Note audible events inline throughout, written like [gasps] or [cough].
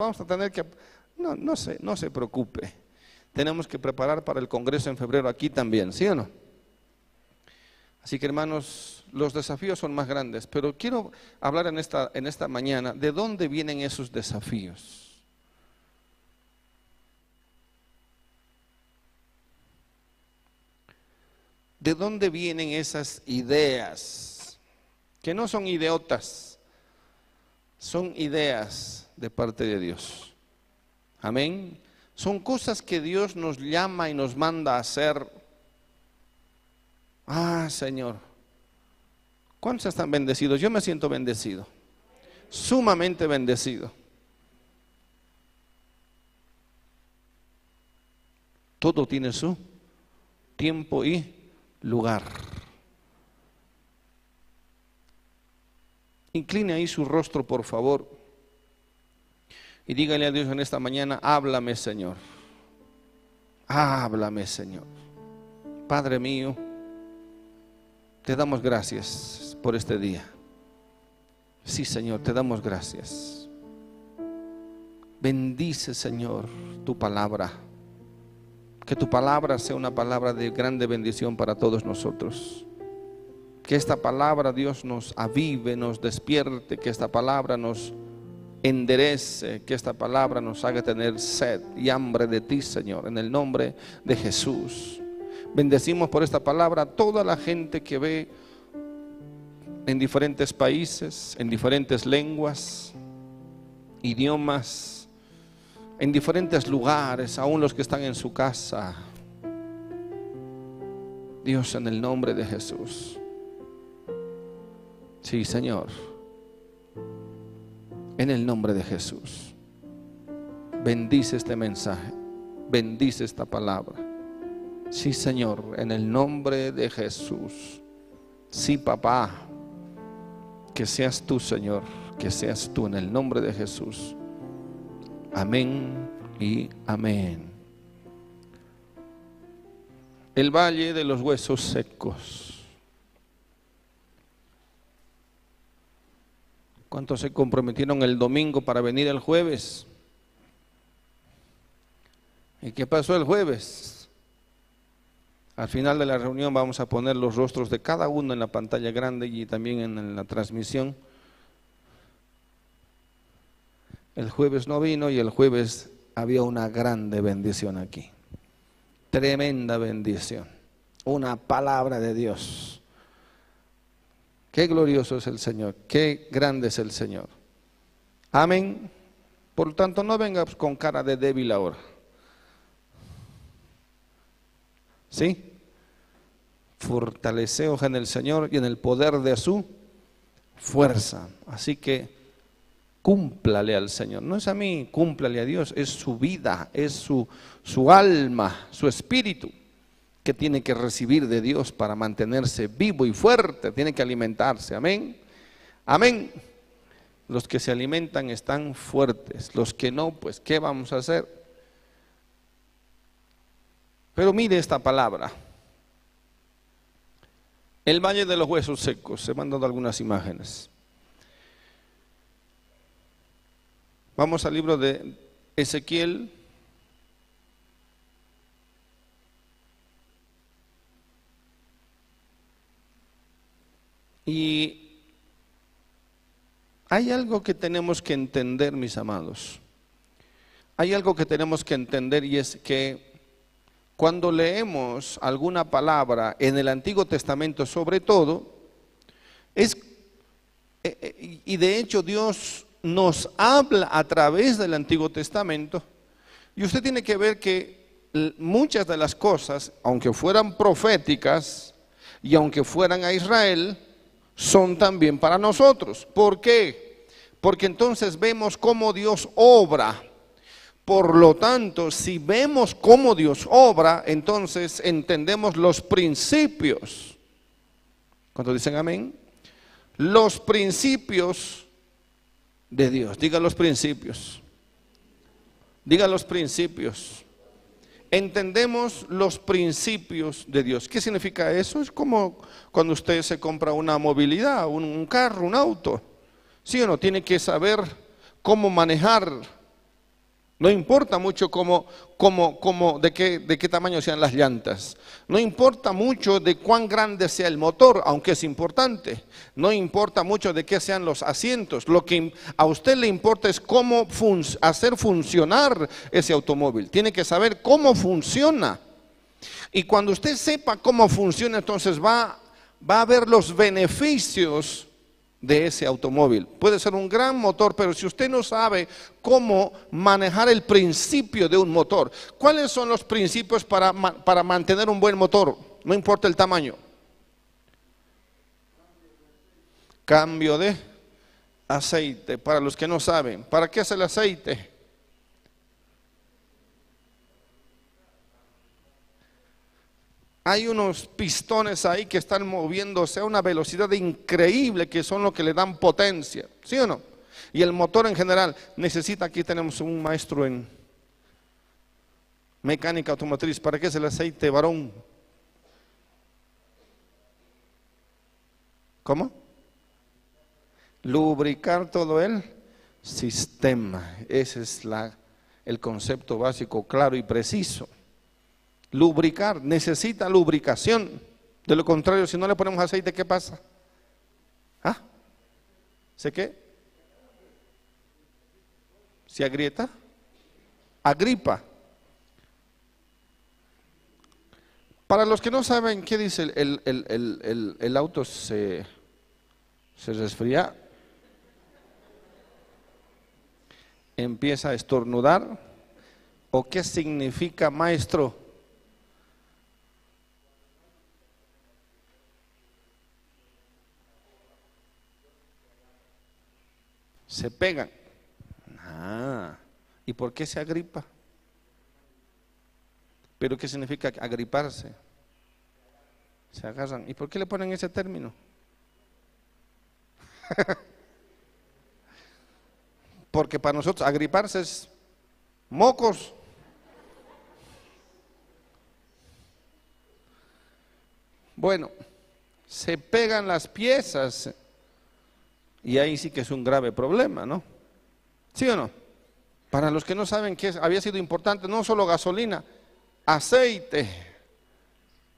Vamos a tener que... No, no se, no se preocupe. Tenemos que preparar para el Congreso en febrero aquí también, ¿sí o no? Así que hermanos, los desafíos son más grandes, pero quiero hablar en esta, en esta mañana de dónde vienen esos desafíos. ¿De dónde vienen esas ideas? Que no son ideotas, son ideas de parte de Dios. Amén. Son cosas que Dios nos llama y nos manda a hacer. Ah, Señor. ¿Cuántos están bendecidos? Yo me siento bendecido. Sumamente bendecido. Todo tiene su tiempo y lugar. Incline ahí su rostro, por favor. Y dígale a Dios en esta mañana, háblame Señor. Háblame Señor. Padre mío, te damos gracias por este día. Sí Señor, te damos gracias. Bendice Señor tu palabra. Que tu palabra sea una palabra de grande bendición para todos nosotros. Que esta palabra, Dios, nos avive, nos despierte, que esta palabra nos enderece, que esta palabra nos haga tener sed y hambre de ti, Señor, en el nombre de Jesús. Bendecimos por esta palabra a toda la gente que ve en diferentes países, en diferentes lenguas, idiomas en diferentes lugares, aún los que están en su casa. Dios, en el nombre de Jesús. Sí, Señor. En el nombre de Jesús. Bendice este mensaje. Bendice esta palabra. Sí, Señor, en el nombre de Jesús. Sí, papá. Que seas tú, Señor. Que seas tú en el nombre de Jesús. Amén y amén. El valle de los huesos secos. ¿Cuántos se comprometieron el domingo para venir el jueves? ¿Y qué pasó el jueves? Al final de la reunión vamos a poner los rostros de cada uno en la pantalla grande y también en la transmisión. El jueves no vino y el jueves había una grande bendición aquí. Tremenda bendición. Una palabra de Dios. Qué glorioso es el Señor. Qué grande es el Señor. Amén. Por lo tanto, no vengas con cara de débil ahora. ¿Sí? Fortaleceos en el Señor y en el poder de su fuerza. Así que cúmplale al Señor. No es a mí, cúmplale a Dios, es su vida, es su, su alma, su espíritu tiene que recibir de Dios para mantenerse vivo y fuerte, tiene que alimentarse. Amén. Amén. Los que se alimentan están fuertes, los que no, pues ¿qué vamos a hacer? Pero mire esta palabra. El valle de los huesos secos, se me han dado algunas imágenes. Vamos al libro de Ezequiel. Y hay algo que tenemos que entender, mis amados. Hay algo que tenemos que entender y es que cuando leemos alguna palabra en el Antiguo Testamento sobre todo, es, eh, eh, y de hecho Dios nos habla a través del Antiguo Testamento. Y usted tiene que ver que muchas de las cosas, aunque fueran proféticas y aunque fueran a Israel, son también para nosotros. ¿Por qué? Porque entonces vemos cómo Dios obra. Por lo tanto, si vemos cómo Dios obra, entonces entendemos los principios. ¿Cuántos dicen amén? Los principios de Dios. Diga los principios. Diga los principios. Entendemos los principios de Dios. ¿Qué significa eso? Es como cuando usted se compra una movilidad, un, carro, un auto. ¿Sí o no? Tiene que saber cómo manejar No importa mucho cómo, cómo, cómo, de, qué, de qué tamaño sean las llantas. No importa mucho de cuán grande sea el motor, aunque es importante. No importa mucho de qué sean los asientos. Lo que a usted le importa es cómo hacer funcionar ese automóvil. Tiene que saber cómo funciona. Y cuando usted sepa cómo funciona, entonces va, va a ver los beneficios de ese automóvil. Puede ser un gran motor, pero si usted no sabe cómo manejar el principio de un motor, ¿cuáles son los principios para, para mantener un buen motor? No importa el tamaño. Cambio de aceite, para los que no saben. ¿Para qué es el aceite? Hay unos pistones ahí que están moviéndose a una velocidad increíble que son los que le dan potencia, ¿sí o no? Y el motor en general necesita, aquí tenemos un maestro en mecánica automotriz, ¿para qué es el aceite varón? ¿Cómo? Lubricar todo el sistema. Ese es la, el concepto básico claro y preciso lubricar, necesita lubricación. De lo contrario, si no le ponemos aceite, ¿qué pasa? ¿Ah? ¿Se qué? ¿Se agrieta? Agripa. Para los que no saben qué dice el, el, auto se, se resfría, empieza a estornudar, o qué significa maestro se pegan. Ah, ¿y por qué se agripa? ¿Pero qué significa agriparse? Se agarran. ¿Y por qué le ponen ese término? [laughs] Porque para nosotros agriparse es mocos. Bueno, se pegan las piezas y ahí sí que es un grave problema, ¿no? ¿Sí o no? Para los que no saben que había sido importante, no solo gasolina, aceite.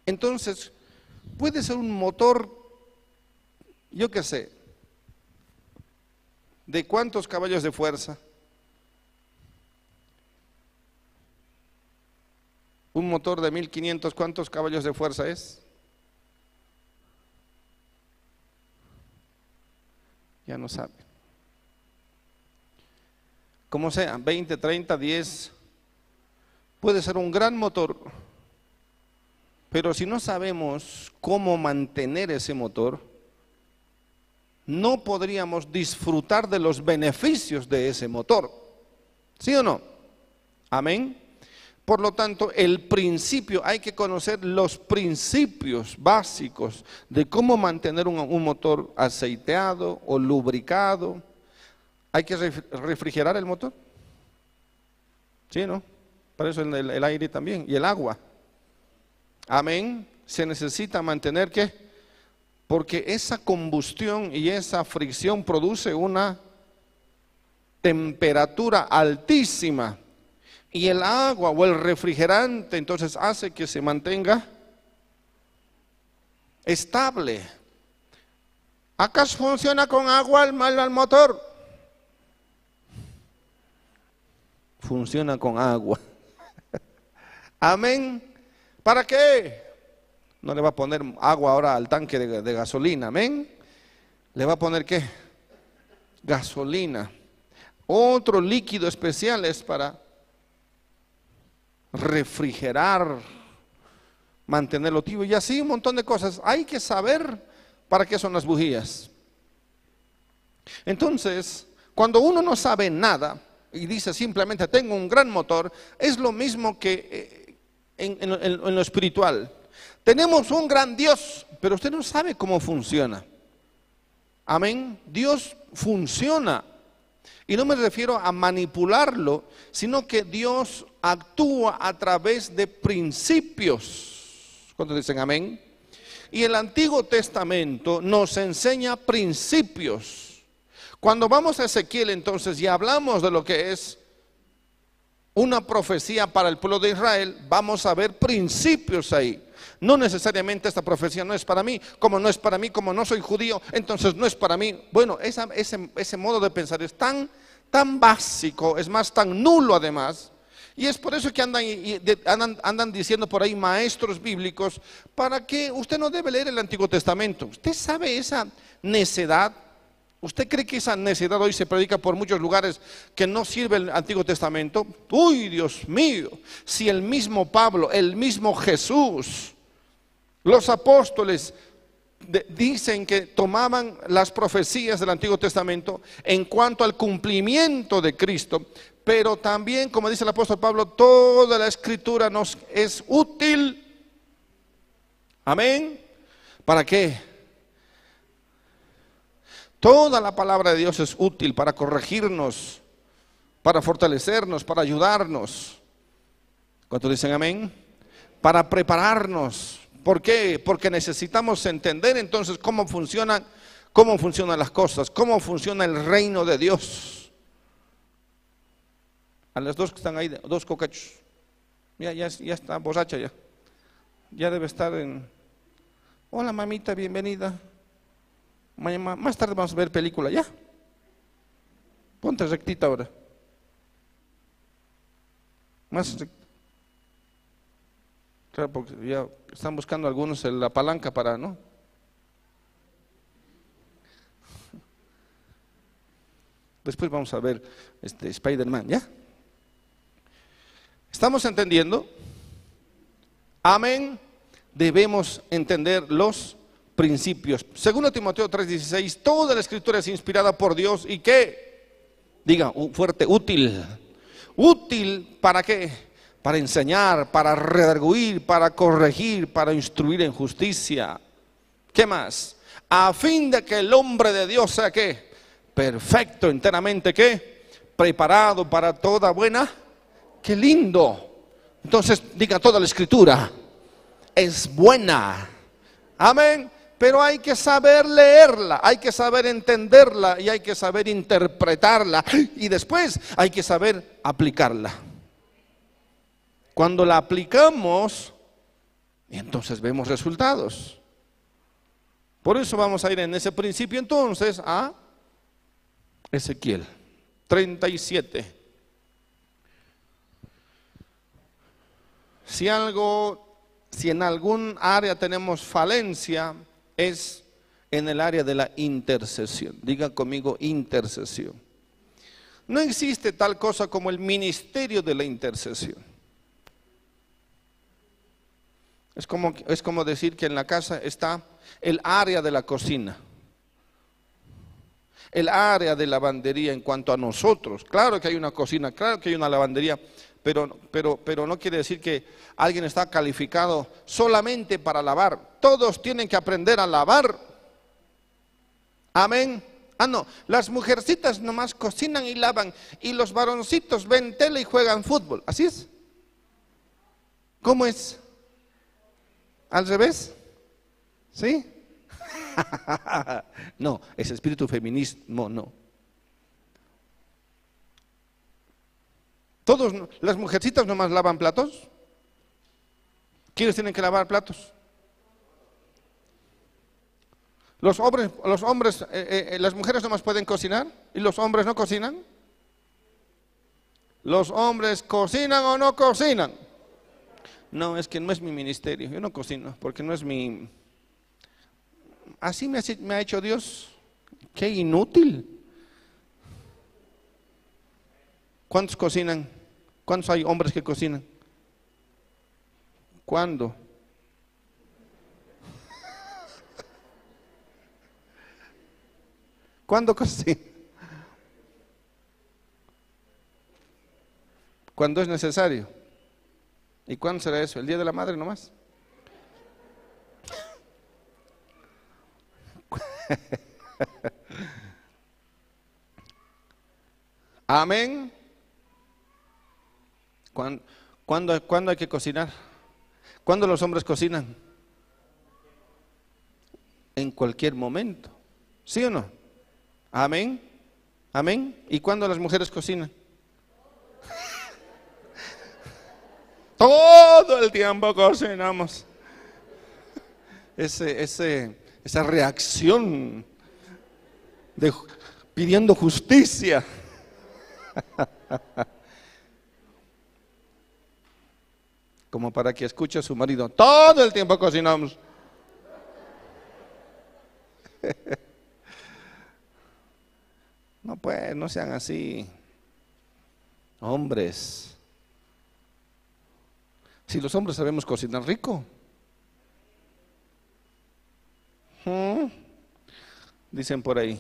Entonces, puede ser un motor, yo qué sé, ¿de cuántos caballos de fuerza? Un motor de 1500, ¿cuántos caballos de fuerza es? Ya no sabe. Como sea, 20, 30, 10, puede ser un gran motor, pero si no sabemos cómo mantener ese motor, no podríamos disfrutar de los beneficios de ese motor. ¿Sí o no? Amén. Por lo tanto, el principio, hay que conocer los principios básicos de cómo mantener un, motor aceiteado o lubricado. Hay que refrigerar el motor. ¿Sí, no? Para eso el, el aire también y el agua. Amén. Se necesita mantener que, porque esa combustión y esa fricción produce una temperatura altísima y el agua o el refrigerante entonces hace que se mantenga estable. ¿Acaso funciona con agua el, mal al motor? Funciona con agua. [laughs] Amén. ¿Para qué? No le va a poner agua ahora al tanque de, de gasolina. Amén. Le va a poner qué? Gasolina. Otro líquido especial es para refrigerar, mantenerlo tibio y así un montón de cosas. Hay que saber para qué son las bujías. Entonces, cuando uno no sabe nada y dice simplemente tengo un gran motor, es lo mismo que eh, en, lo espiritual. Tenemos un gran Dios, pero usted no sabe cómo funciona. Amén. Dios funciona. Y no me refiero a manipularlo, sino que Dios actúa a través de principios. ¿Cuántos dicen amén? Y el Antiguo Testamento nos enseña principios. Cuando vamos a Ezequiel entonces y hablamos de lo que es una profecía para el pueblo de Israel, vamos a ver principios ahí. No necesariamente esta profecía no es para mí, como no es para mí, como no soy judío, entonces no es para mí. Bueno, ese, modo de pensar es tan, tan básico, es más, tan nulo además. Y es por eso que andan, andan, andan diciendo por ahí maestros bíblicos, para que usted no debe leer el Antiguo Testamento. ¿Usted sabe esa necedad? ¿Usted cree que esa necedad hoy se predica por muchos lugares que no sirve el Antiguo Testamento? Uy, Dios mío, si el mismo Pablo, el mismo Jesús, los apóstoles dicen que tomaban las profecías del Antiguo Testamento en cuanto al cumplimiento de Cristo, pero también, como dice el apóstol Pablo, toda la escritura nos es útil. Amén. ¿Para qué? Toda la palabra de Dios es útil para corregirnos, para fortalecernos, para ayudarnos. ¿Cuántos dicen amén? Para prepararnos. ¿Por qué? Porque necesitamos entender entonces cómo funcionan, cómo funcionan las cosas, cómo funciona el reino de Dios. A las dos que están ahí, dos cocachos. Ya, ya, ya está borracha ya. Ya debe estar en. Hola mamita, bienvenida. Más tarde vamos a ver película, ¿ya? Ponte rectita ahora. Más rectita. Claro, porque ya están buscando algunos la palanca para, ¿no? [laughs] Después vamos a ver este Spider-Man, ¿ya? ¿Estamos entendiendo? Amén. Debemos entender los principios. Segundo Timoteo 3:16, toda la escritura es inspirada por Dios y que, diga, fuerte, útil. Útil para qué? Para enseñar, para redarguir, para corregir, para instruir en justicia. ¿Qué más? A fin de que el hombre de Dios sea qué? Perfecto, enteramente qué? Preparado para toda buena. Qué lindo. Entonces diga toda la escritura es buena. Amén pero hay que saber leerla, hay que saber entenderla y hay que saber interpretarla y después hay que saber aplicarla. Cuando la aplicamos, entonces vemos resultados. Por eso vamos a ir en ese principio entonces a Ezequiel 37. Si algo, si en algún área tenemos falencia, es en el área de la intercesión. Diga conmigo intercesión. No existe tal cosa como el ministerio de la intercesión. Es como, es como decir que en la casa está el área de la cocina, el área de lavandería en cuanto a nosotros. Claro que hay una cocina, claro que hay una lavandería, pero, pero, pero no quiere decir que alguien está calificado solamente para lavar. Todos tienen que aprender a lavar. Amén. Ah, no, las mujercitas nomás cocinan y lavan y los varoncitos ven tele y juegan fútbol. ¿Así es? ¿Cómo es? ¿Al revés? ¿Sí? [laughs] no, ese espíritu feminismo no. Todos, las mujercitas nomás lavan platos. ¿Quiénes tienen que lavar platos? Los hombres, los hombres eh, eh, las mujeres nomás pueden cocinar y los hombres no cocinan. ¿Los hombres cocinan o no cocinan? No, es que no es mi ministerio, yo no cocino, porque no es mi... Así me ha hecho Dios, qué inútil. ¿Cuántos cocinan? ¿Cuántos hay hombres que cocinan? ¿Cuándo? [laughs] ¿Cuándo cocinan? Cuando es necesario. ¿Y cuándo será eso? ¿El Día de la Madre nomás? [laughs] Amén. ¿Cuándo, hay que cocinar? ¿Cuándo los hombres cocinan? En cualquier momento. ¿Sí o no? Amén. Amén. ¿Y cuándo las mujeres cocinan? Todo el tiempo cocinamos. Ese, ese, esa reacción de, pidiendo justicia. [laughs] Como para que escuche a su marido, todo el tiempo cocinamos. [laughs] No pues, no sean así. Hombres. Si los hombres sabemos cocinar rico. ¿Mm? Dicen por ahí.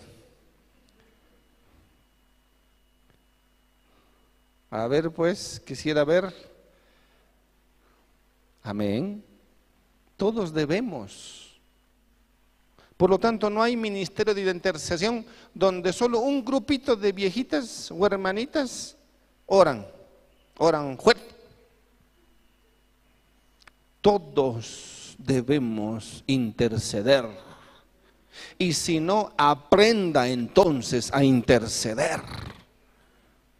A ver, pues, quisiera ver. Amén. Todos debemos. Por lo tanto, no hay ministerio de intercesión donde solo un grupito de viejitas o hermanitas oran, oran fuerte. Todos debemos interceder. Y si no, aprenda entonces a interceder.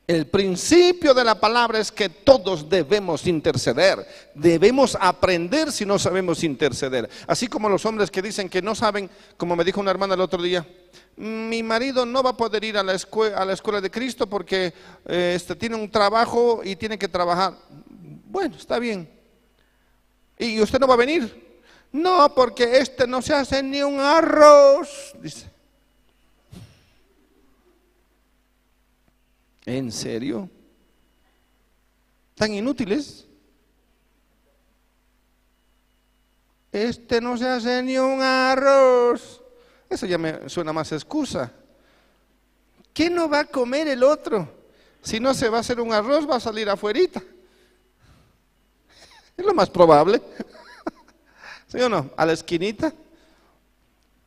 El principio de la palabra es que todos debemos interceder. Debemos aprender si no sabemos interceder. Así como los hombres que dicen que no saben, como me dijo una hermana el otro día, mi marido no va a poder ir a la escuela, a la escuela de Cristo porque eh, este, tiene un trabajo y tiene que trabajar. Bueno, está bien. ¿Y usted no va a venir? No, porque este no se hace ni un arroz, dice. ¿En serio? ¿Tan inútiles? Este no se hace ni un arroz. Eso ya me suena más excusa. ¿Qué no va a comer el otro? Si no se va a hacer un arroz, va a salir afuerita. Es lo más probable. [laughs] ¿Sí o no? A la esquinita.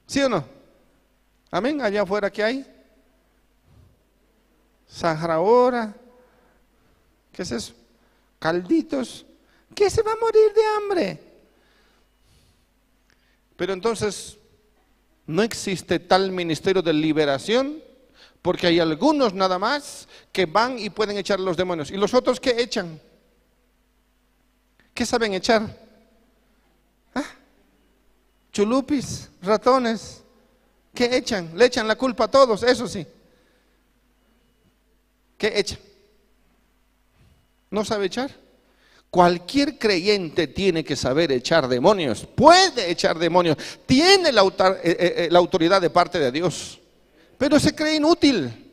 ¿Sí o no? Amén. Allá afuera, ¿qué hay? Sahara ¿Qué es eso? Calditos. ¿Qué se va a morir de hambre? Pero entonces, no existe tal ministerio de liberación porque hay algunos nada más que van y pueden echar los demonios. ¿Y los otros qué echan? ¿Qué saben echar? ¿Ah? Chulupis, ratones. ¿Qué echan? Le echan la culpa a todos, eso sí. ¿Qué echa? ¿No sabe echar? Cualquier creyente tiene que saber echar demonios, puede echar demonios, tiene la, eh, eh, eh, la autoridad de parte de Dios, pero se cree inútil.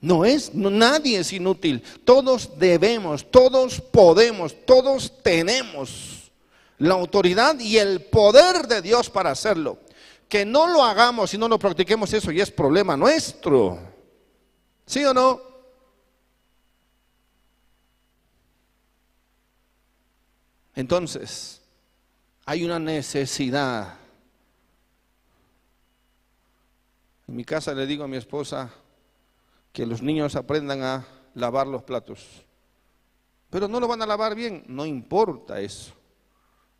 No es, nadie es inútil. Todos debemos, todos podemos, todos tenemos la autoridad y el poder de Dios para hacerlo. Que no lo hagamos y no lo practiquemos, eso ya es problema nuestro. ¿Sí o no? Entonces, hay una necesidad. En mi casa le digo a mi esposa que los niños aprendan a lavar los platos. Pero no lo van a lavar bien, no importa eso.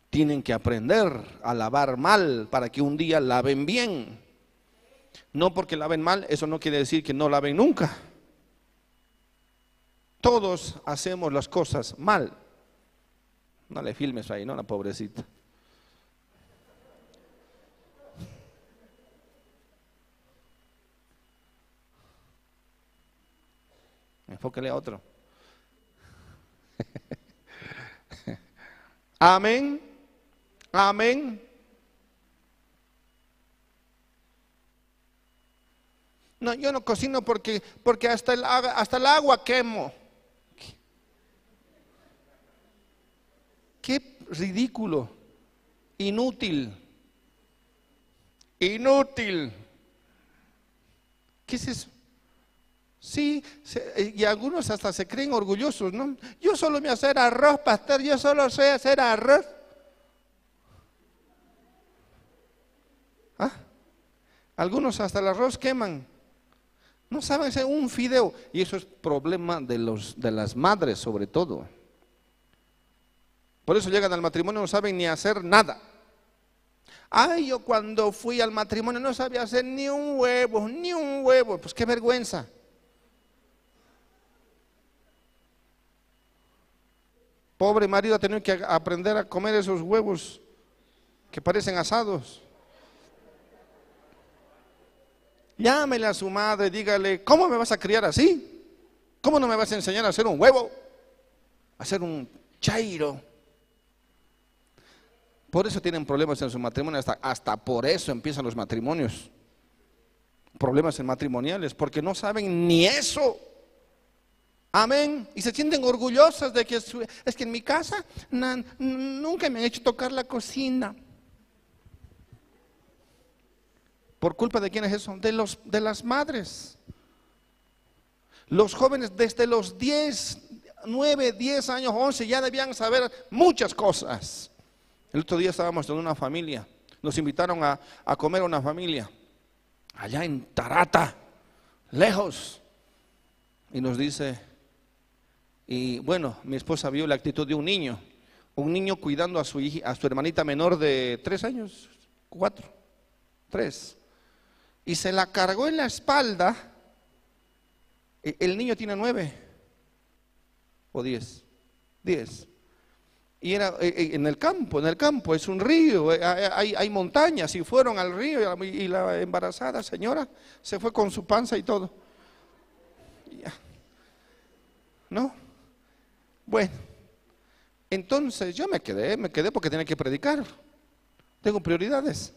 Tienen que aprender a lavar mal para que un día laven bien. No porque laven mal, eso no quiere decir que no laven nunca. Todos hacemos las cosas mal. No le filmes ahí, ¿no? La pobrecita. Enfóquele a otro. [laughs] Amén. Amén. No, yo no cocino porque, porque hasta, el, hasta el agua quemo. Qué ridículo, inútil, inútil. ¿Qué es eso? Sí, y algunos hasta se creen orgullosos, ¿no? Yo solo me hacer arroz, pastor, yo solo sé hacer arroz. ¿Ah? Algunos hasta el arroz queman. No saben hacer un fideo. Y eso es problema de, los, de las madres sobre todo. Por eso llegan al matrimonio no saben ni hacer nada. Ay, yo cuando fui al matrimonio no sabía hacer ni un huevo, ni un huevo. Pues qué vergüenza. Pobre marido ha tenido que aprender a comer esos huevos que parecen asados. Llámele a su madre, dígale, ¿cómo me vas a criar así? ¿Cómo no me vas a enseñar a hacer un huevo? A hacer un chairo. Por eso tienen problemas en su matrimonio, hasta, hasta por eso empiezan los matrimonios. Problemas en matrimoniales, porque no saben ni eso. Amén. Y se sienten orgullosas de que es, que en mi casa nunca me han hecho tocar la cocina. ¿Por culpa de quién es eso? De, los, de las madres. Los jóvenes desde los 10, 9, 10 años, 11 ya debían saber muchas cosas. El otro día estábamos en una familia. Nos invitaron a, a comer a una familia. Allá en Tarata, lejos. Y nos dice, y bueno, mi esposa vio la actitud de un niño, un niño cuidando a su, hija, a su hermanita menor de tres años, cuatro, tres, y se la cargó en la espalda. E, el niño tiene nueve o diez, diez. Y era e, e, en el campo, en el campo, es un río, hay, hay montañas, y fueron al río y la embarazada señora se fue con su panza y todo. ¿No? Bueno, entonces yo me quedé, me quedé porque tenía que predicar. Tengo prioridades.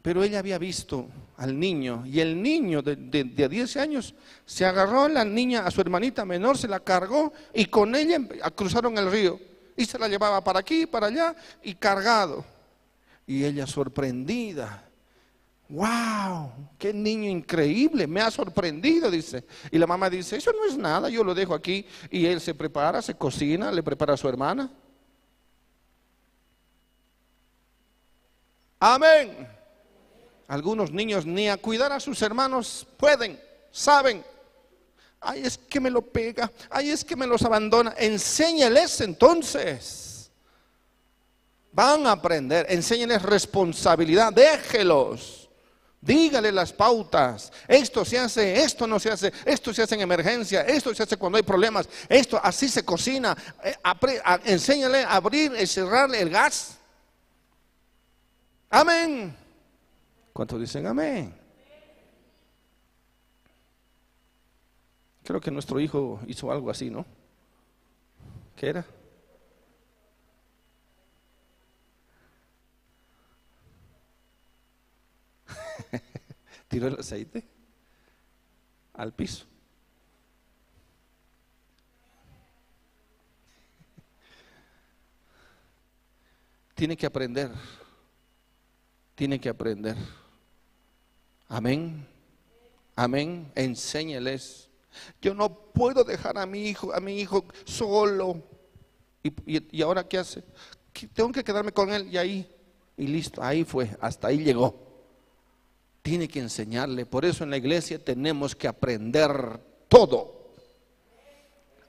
Pero ella había visto al niño y el niño de, de, 10 años se agarró a la niña, a su hermanita menor, se la cargó y con ella cruzaron el río y se la llevaba para aquí, para allá y cargado. Y ella sorprendida, ¡Wow! ¡Qué niño increíble! Me ha sorprendido, dice. Y la mamá dice, eso no es nada, yo lo dejo aquí. Y él se prepara, se cocina, le prepara a su hermana. Amén. Algunos niños ni a cuidar a sus hermanos pueden, saben. Ay, es que me lo pega. Ay, es que me los abandona. Enséñales entonces. Van a aprender. Enséñales responsabilidad. Déjelos. Dígale las pautas. Esto se hace, esto no se hace, esto se hace en emergencia, esto se hace cuando hay problemas, esto así se cocina. Eh, enséñale a abrir y cerrar el gas. Amén. ¿Cuántos dicen amén? Creo que nuestro hijo hizo algo así, ¿no? ¿Qué era? [laughs] tiró el aceite al piso. Tiene que aprender. Tiene que aprender. Amén. Amén. Enséñales. Yo no puedo dejar a mi hijo, a mi hijo solo. ¿Y, y ahora qué hace? Tengo que quedarme con él y ahí. Y listo, ahí fue, hasta ahí llegó tiene que enseñarle. Por eso en la iglesia tenemos que aprender todo.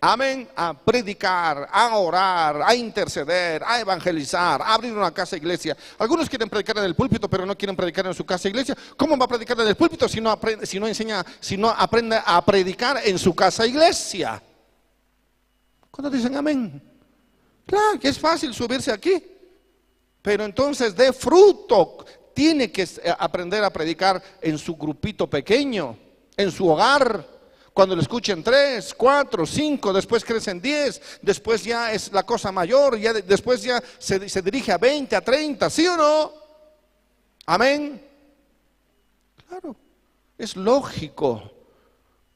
Amén, a predicar, a orar, a interceder, a evangelizar, a abrir una casa iglesia. Algunos quieren predicar en el púlpito, pero no quieren predicar en su casa iglesia. ¿Cómo va a predicar en el púlpito si no aprende, si no enseña, si no aprende a predicar en su casa iglesia? ¿Cuándo dicen amén? Claro que es fácil subirse aquí, pero entonces dé fruto, tiene que eh, aprender a predicar en su grupito pequeño, en su hogar. Cuando lo escuchen tres, cuatro, cinco, después crecen diez, después ya es la cosa mayor, ya después ya se, dirige a veinte, a treinta, ¿sí o no? Amén. Claro, es lógico.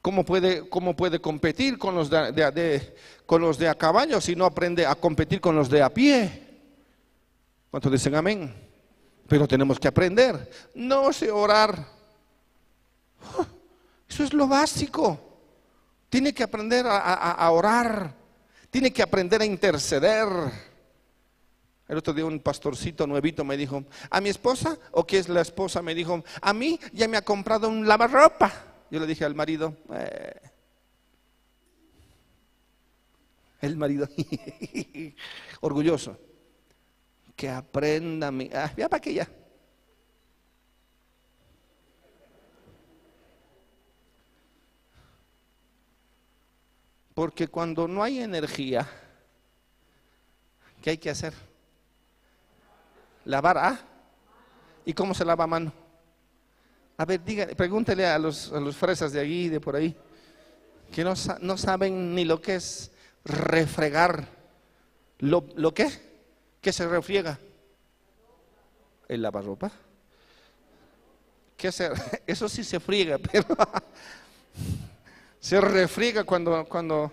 ¿Cómo puede, cómo puede competir con los de, con los de a caballo si no aprende a competir con los de a pie? ¿Cuántos dicen amén? Pero tenemos que aprender. No sé orar. Eso es lo básico. Tiene que aprender a, orar. Tiene que aprender a interceder. El otro día un pastorcito nuevito me dijo, a mi esposa, o que es la esposa, me dijo, a mí ya me ha comprado un lavarropa. Yo le dije al marido, eh". el marido, [laughs] orgulloso que aprenda mi. Ah, ya para que ya. Porque cuando no hay energía, ¿qué hay que hacer? Lavar a. ¿Y cómo se lava a mano? A ver, diga, pregúntele a los, a los fresas de allí, de por ahí, que no, no saben ni lo que es refregar. ¿Lo, lo qué? ¿Qué se refriega? El lavarropa. ¿Qué se, [laughs] eso sí se friega, [laughs] pero se refriega cuando, cuando,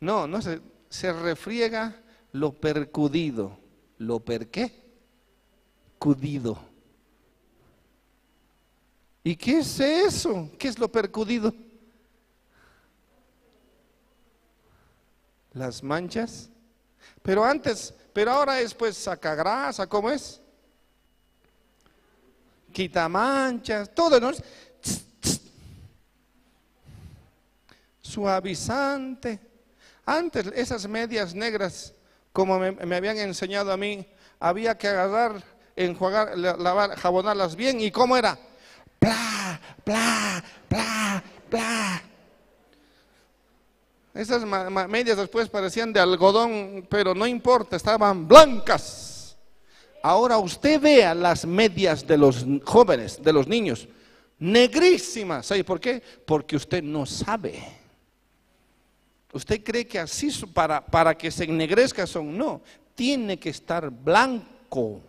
no, no se, se refriega lo percudido. ¿Lo per qué? Cudido. ¿Y qué es eso? ¿Qué es lo percudido? Las manchas. Pero antes, pero ahora es pues saca grasa, ¿cómo es? Quita manchas, todo, ¿no? suavizante. Antes esas medias negras, como me, habían enseñado a mí, había que agarrar, enjuagar, lavar, jabonarlas bien. ¿Y cómo era? Pla, pla, pla, pla. Esas medias después parecían de algodón, pero no importa, estaban blancas. Ahora usted vea las medias de los jóvenes, de los niños, negrísimas. ¿Sabe por qué? Porque usted no sabe. ¿Usted cree que así para, para que se ennegrezca son? No, tiene que estar blanco.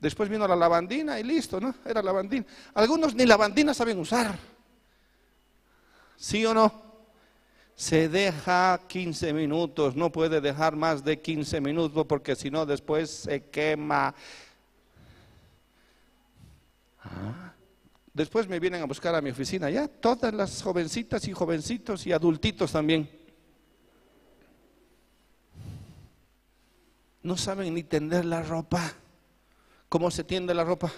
Después vino la lavandina y listo, ¿no? Era lavandina. Algunos ni lavandina saben usar. ¿Sí o no? Se deja 15 minutos, no puede dejar más de 15 minutos porque si no después se quema. ¿Ah? Después me vienen a buscar a mi oficina, ya todas las jovencitas y jovencitos y adultitos también. No saben ni tender la ropa. ¿Cómo se tiende la ropa?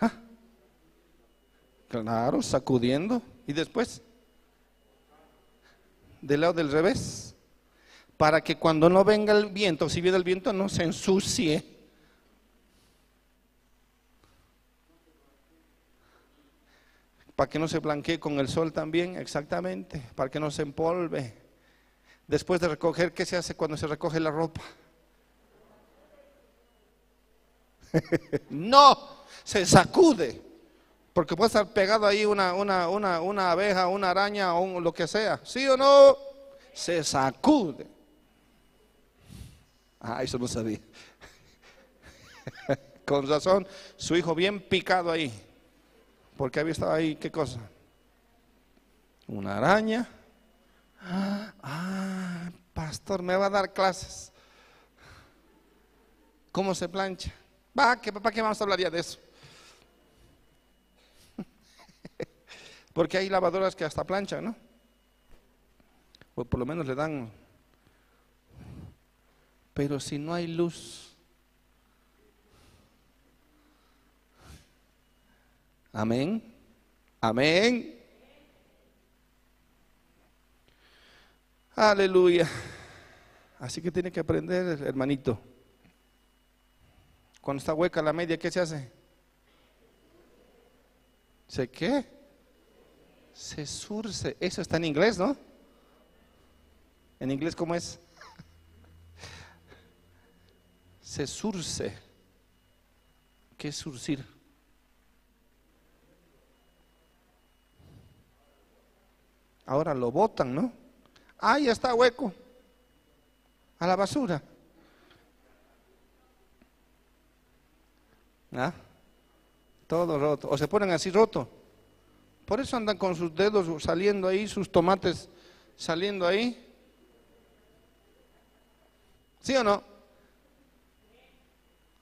¿Ah? Claro, sacudiendo. ¿Y después? Del lado del revés. Para que cuando no venga el viento, si viene el viento, no se ensucie para que no se blanquee con el sol también, exactamente, para que no se empolve. Después de recoger, ¿qué se hace cuando se recoge la ropa? [laughs] no, se sacude, porque puede estar pegado ahí una, una, una, una abeja, una araña o lo que sea, ¿sí o no? Se sacude. Ah, eso no sabía. [laughs] Con razón, su hijo bien picado ahí. Porque había estado ahí, ¿qué cosa? Una araña. Ah, pastor, me va a dar clases. ¿Cómo se plancha? Va, que papá, ¿qué vamos a hablar ya de eso? Porque hay lavadoras que hasta planchan, ¿no? O por lo menos le dan. Pero si no hay luz, Amén. Amén. Aleluya. Así que tiene que aprender, hermanito. Cuando está hueca la media, ¿qué se hace? ¿Se qué? Se surce. Eso está en inglés, ¿no? ¿En inglés cómo es? Se surce. ¿Qué es surcir? Ahora lo botan, ¿no? Ah, ya está hueco. A la basura. ¿Ah? Todo roto. O se ponen así roto. Por eso andan con sus dedos saliendo ahí, sus tomates saliendo ahí. ¿Sí o no?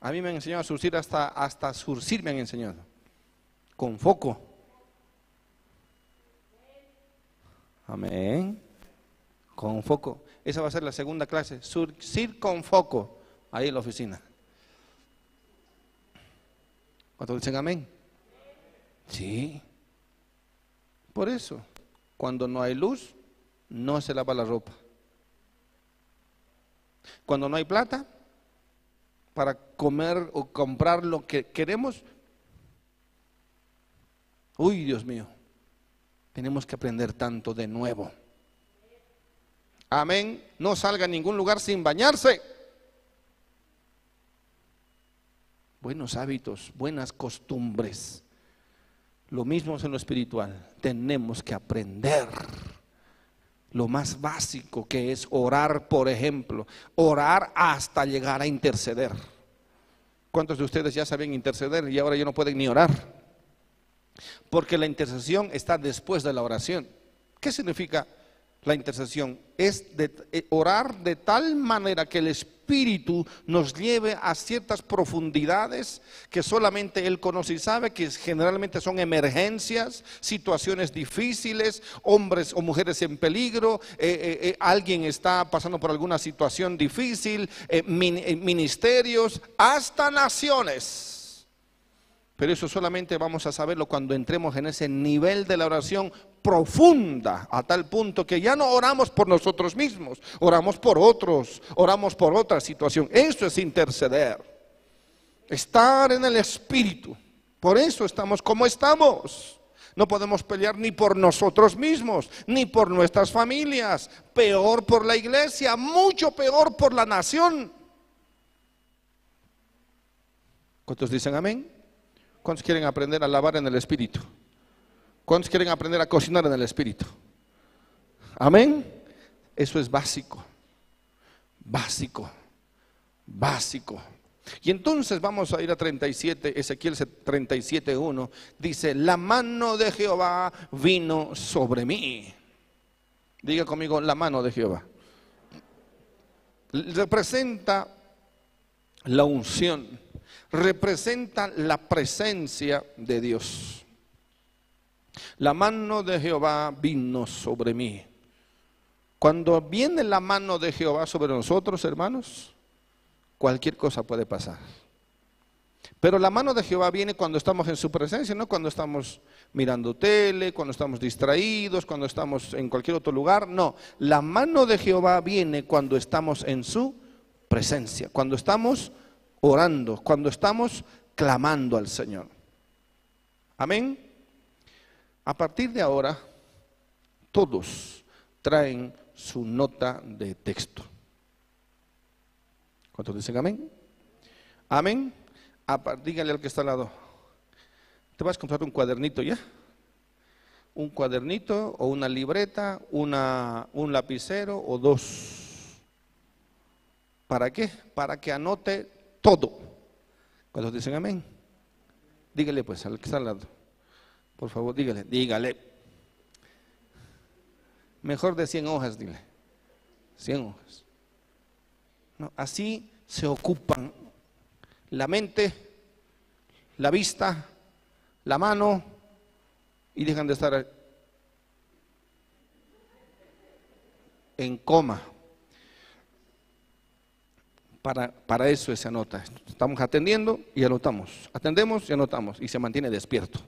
A mí me han enseñado a surcir hasta, hasta surcir me han enseñado. Con foco. Amén. Con foco. Esa va a ser la segunda clase. Surcir con foco. Ahí en la oficina. ¿Cuántos dicen amén? Sí. Por eso, cuando no hay luz, no se lava la ropa. Cuando no hay plata para comer o comprar lo que queremos, uy, Dios mío, Tenemos que aprender tanto de nuevo. Amén. No salga a ningún lugar sin bañarse. Buenos hábitos, buenas costumbres. Lo mismo es en lo espiritual. Tenemos que aprender lo más básico que es orar, por ejemplo. Orar hasta llegar a interceder. ¿Cuántos de ustedes ya saben interceder y ahora ya no pueden ni orar? Porque la intercesión está después de la oración. ¿Qué significa la intercesión? Es de, eh, orar de tal manera que el Espíritu nos lleve a ciertas profundidades que solamente Él conoce y sabe, que generalmente son emergencias, situaciones difíciles, hombres o mujeres en peligro, eh, eh, alguien está pasando por alguna situación difícil, ministerios, hasta naciones. Pero eso solamente vamos a saberlo cuando entremos en ese nivel de la oración profunda, a tal punto que ya no oramos por nosotros mismos, oramos por otros, oramos por otra situación. Eso es interceder. Estar en el Espíritu. Por eso estamos como estamos. No podemos pelear ni por nosotros mismos, ni por nuestras familias, peor por la iglesia, mucho peor por la nación. ¿Cuántos dicen amén? ¿Cuántos quieren aprender a lavar en el Espíritu? ¿Cuántos quieren aprender a cocinar en el Espíritu? Amén. Eso es básico. Básico. Básico. Y entonces vamos a ir a 37, Ezequiel 37.1. Dice, la mano de Jehová vino sobre mí. Diga conmigo, la mano de Jehová. Representa la unción representa la presencia de Dios. La mano de Jehová vino sobre mí. Cuando viene la mano de Jehová sobre nosotros, hermanos, cualquier cosa puede pasar. Pero la mano de Jehová viene cuando estamos en su presencia, no cuando estamos mirando tele, cuando estamos distraídos, cuando estamos en cualquier otro lugar. No, la mano de Jehová viene cuando estamos en su presencia, cuando estamos orando, cuando estamos clamando al Señor. Amén. A partir de ahora, todos traen su nota de texto. ¿Cuántos dicen amén? Amén. Dígale al que está al lado. ¿Te vas a comprar un cuadernito ya? Un cuadernito o una libreta, una, un lapicero o dos. ¿Para qué? Para que anote todo. Cuando dicen amén, dígale pues al que está al lado. Por favor, dígale, dígale. Mejor de 100 hojas, dile. 100 hojas. Así se ocupan la mente, la vista, la mano y dejan de estar en coma. Para, para eso esa nota. Estamos atendiendo y anotamos. Atendemos y anotamos. Y se mantiene despierto.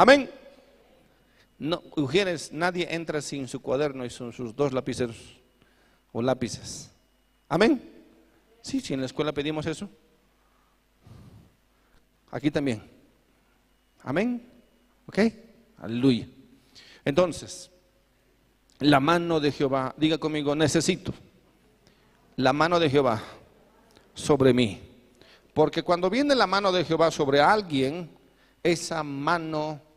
Amén. No, nadie entra sin su cuaderno y sus dos lapiceros o lápices. Amén. Sí, si en la escuela pedimos eso. Aquí también. Amén. ¿Ok? Aleluya. Entonces, la mano de Jehová, diga conmigo, necesito la mano de Jehová sobre mí. Porque cuando viene la mano de Jehová sobre alguien, esa mano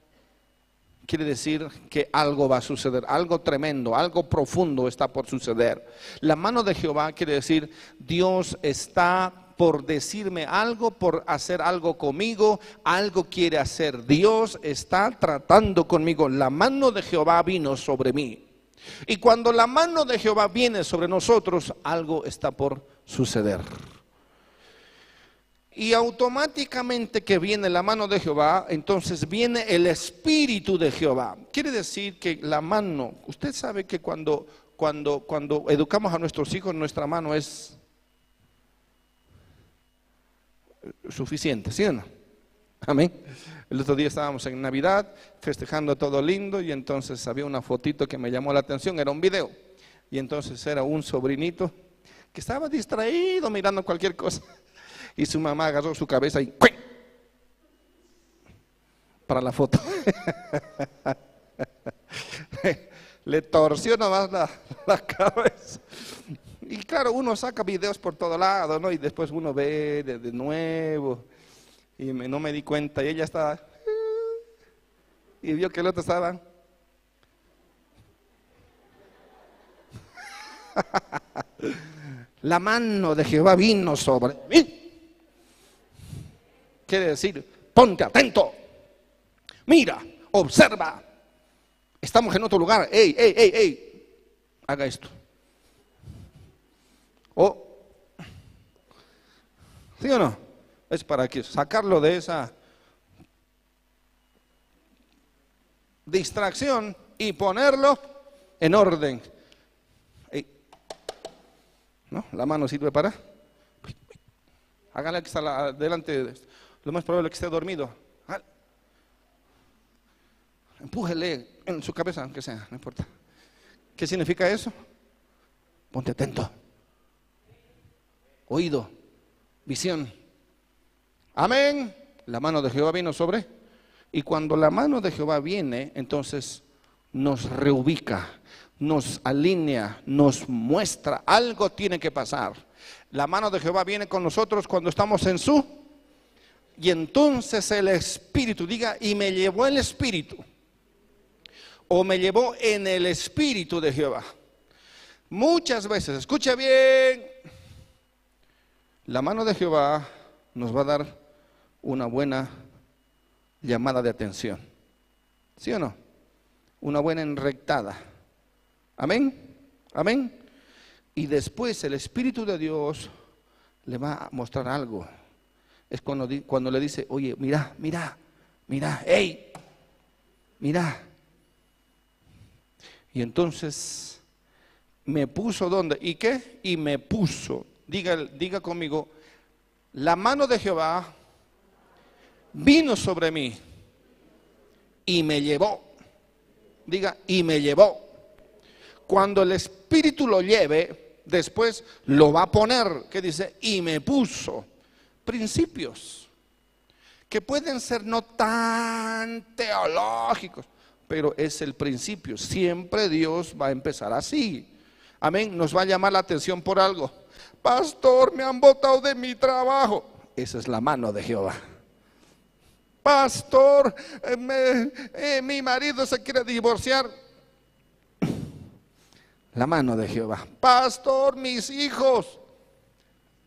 quiere decir que algo va a suceder, algo tremendo, algo profundo está por suceder. La mano de Jehová quiere decir Dios está por decirme algo, por hacer algo conmigo, algo quiere hacer. Dios está tratando conmigo. La mano de Jehová vino sobre mí. Y cuando la mano de Jehová viene sobre nosotros, algo está por suceder. Y automáticamente que viene la mano de Jehová, entonces viene el Espíritu de Jehová. Quiere decir que la mano, usted sabe que cuando, cuando, cuando educamos a nuestros hijos, nuestra mano es suficiente, ¿sí o no? Amén. El otro día estábamos en Navidad festejando todo lindo y entonces había una fotito que me llamó la atención, era un video. Y entonces era un sobrinito que estaba distraído mirando cualquier cosa. Y su mamá agarró su cabeza y para la foto. [laughs] le torció nomás la, la cabeza. Y claro, uno saca videos por todo lado, ¿no? Y después uno ve de, de nuevo. Y me- no me di cuenta. Y ella estaba. Y vio que el otro estaba. [laughs] La mano de Jehová vino sobre mí. Quiere decir, ponte atento. Mira, observa. Estamos en otro lugar. Ey, ey, ey, ey. Haga esto. O, ¿sí o no? Es para que sacarlo de esa distracción y ponerlo en orden. ¿No? La mano sirve para. Hágale que está la- delante. Lo más probable es que esté dormido. Ah. Empújele en su cabeza, aunque sea, no importa. ¿Qué significa eso? Ponte atento. Oído, visión. Amén. La mano de Jehová vino sobre. Y cuando la mano de Jehová viene, entonces nos reubica, nos alinea, nos muestra. Algo tiene que pasar. La mano de Jehová viene con nosotros cuando estamos en su. Y entonces el Espíritu, diga, y me llevó el Espíritu. O me llevó en el Espíritu de Jehová. Muchas veces, escucha bien, la mano de Jehová nos va a dar una buena llamada de atención. ¿Sí o no? Una buena enrectada. Amén. Amén. Y después el Espíritu de Dios le va a mostrar algo. Es cuando, cuando le dice, oye, mira, mira, mira, hey, mira. Y entonces me puso donde, ¿y qué? Y me puso, diga, diga conmigo, la mano de Jehová vino sobre mí y me llevó. Diga, y me llevó. Cuando el Espíritu lo lleve, después lo va a poner, que dice, y me puso. Principios que pueden ser no tan teológicos, pero es el principio. Siempre Dios va a empezar así. Amén. Nos va a llamar la atención por algo. Pastor, me han botado de mi trabajo. Esa es la mano de Jehová. Pastor, eh, eh, mi marido se quiere divorciar. La mano de Jehová. Pastor, mis hijos.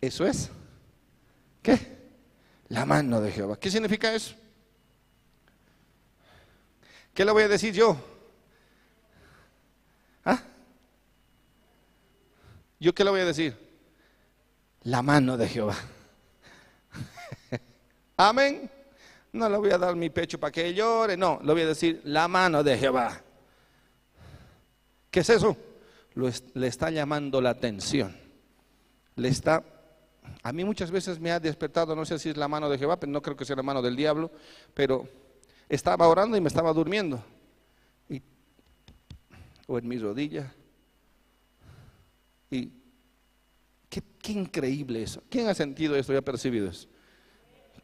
Eso es. ¿Qué? La mano de Jehová. ¿Qué significa eso? ¿Qué le voy a decir yo? ¿Ah? ¿Yo qué le voy a decir? La mano de Jehová. [laughs] Amén. No le voy a dar mi pecho para que llore, no, le voy a decir la mano de Jehová. ¿Qué es eso? Le está llamando la atención. Le está, a mí muchas veces me ha despertado, no sé si es la mano de Jehová, pero no creo que sea la mano del diablo, pero estaba orando y me estaba durmiendo. Y- o en mis rodillas. Y qué, increíble eso. ¿Quién ha sentido esto y ha percibido eso?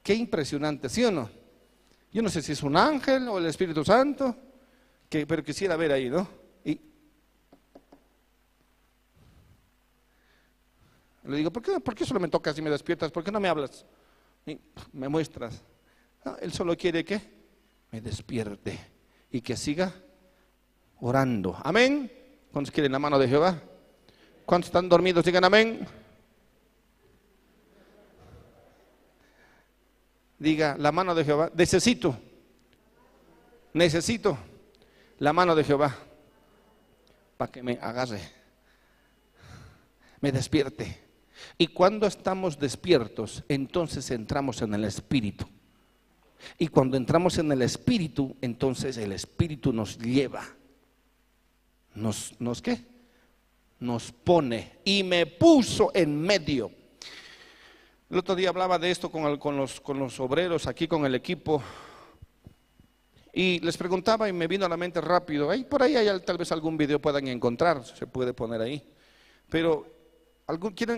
Qué impresionante, ¿sí o no? Yo no sé si es un ángel o el Espíritu Santo, que, pero quisiera ver ahí, ¿no? Y le digo, ¿por qué, ¿por qué solo me tocas y me despiertas? ¿Por qué no me hablas? Me muestras. No, él solo quiere que me despierte y que siga orando. Amén. ¿Cuántos quieren la mano de Jehová? ¿Cuántos están dormidos? Digan amén. Diga, la mano de Jehová. Necesito. Necesito la mano de Jehová para que me agarre, me despierte. Y cuando estamos despiertos, entonces entramos en el Espíritu. Y cuando entramos en el Espíritu, entonces el Espíritu nos lleva. ¿Nos, nos qué? Nos pone. Y me puso en medio. El otro día hablaba de esto con, los, con los obreros, aquí con el equipo. Y les preguntaba y me vino a la mente rápido. Por ahí hay al- tal vez algún video puedan encontrar, se puede poner ahí. Pero, ¿algún,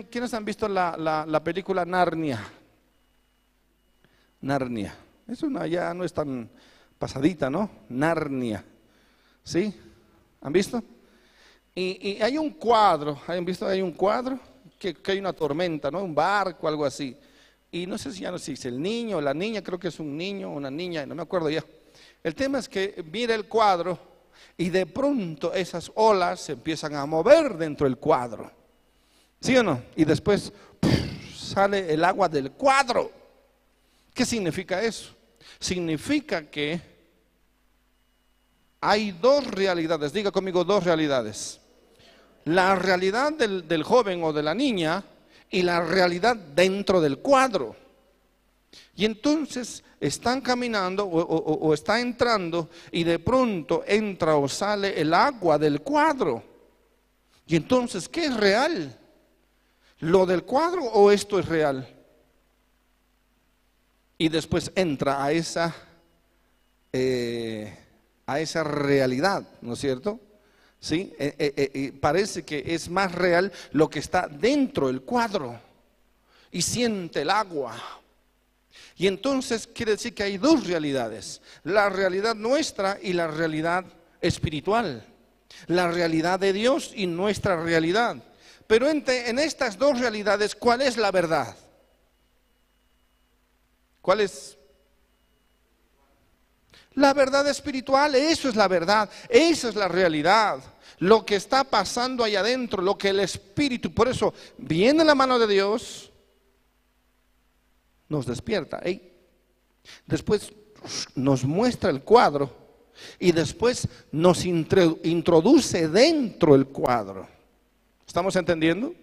¿quiénes, han visto la, la- la película Narnia? Narnia. Es una, ya no es tan pasadita, ¿no? Narnia. ¿Sí? ¿Han visto? Y, hay un cuadro, ¿han visto? Hay un cuadro que, hay una tormenta, ¿no? Un barco, algo así. Y no sé si ya no sé si es el niño o la niña, creo que es un niño o una niña, no me acuerdo ya. El tema es que mira el cuadro y de pronto esas olas se empiezan a mover dentro del cuadro. ¿Sí o no? Y después sale el agua del cuadro. ¿Qué significa eso? Significa que hay dos realidades, diga conmigo dos realidades. La realidad del, joven o de la niña y la realidad dentro del cuadro. Y entonces están caminando o, o, está entrando y de pronto entra o sale el agua del cuadro. Y entonces, ¿qué es real? ¿Lo del cuadro o esto es real? Y después entra a esa, eh, a esa realidad, ¿no es cierto? ¿Sí? Eh, eh, parece que es más real lo que está dentro del cuadro y siente el agua. Y entonces quiere decir que hay dos realidades, la realidad nuestra y la realidad espiritual, la realidad de Dios y nuestra realidad. Pero en estas dos realidades, ¿cuál es la verdad? ¿Cuál es? La verdad espiritual, eso es la verdad, esa es la realidad. Lo que está pasando ahí adentro, lo que el Espíritu, por eso viene la mano de Dios, nos despierta. Después nos muestra el cuadro y después nos introduce dentro del cuadro. ¿Estamos entendiendo?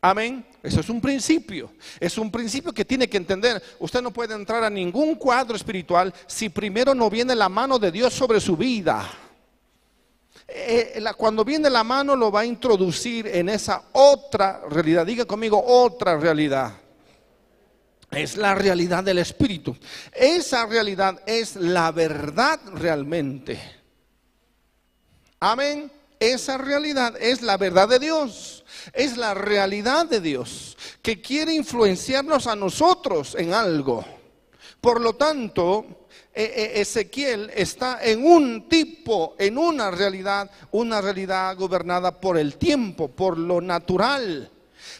Amén. Eso es un principio. Es un principio que tiene que entender. Usted no puede entrar a ningún cuadro espiritual si primero no viene la mano de Dios sobre su vida. Eh, cuando viene la mano lo va a introducir en esa otra realidad. Diga conmigo otra realidad. Es la realidad del Espíritu. Esa realidad es la verdad realmente. Amén. Esa realidad es la verdad de Dios, es la realidad de Dios que quiere influenciarnos a nosotros en algo. Por lo tanto, e, e, Ezequiel está en un tipo, en una realidad, una realidad gobernada por el tiempo, por lo natural.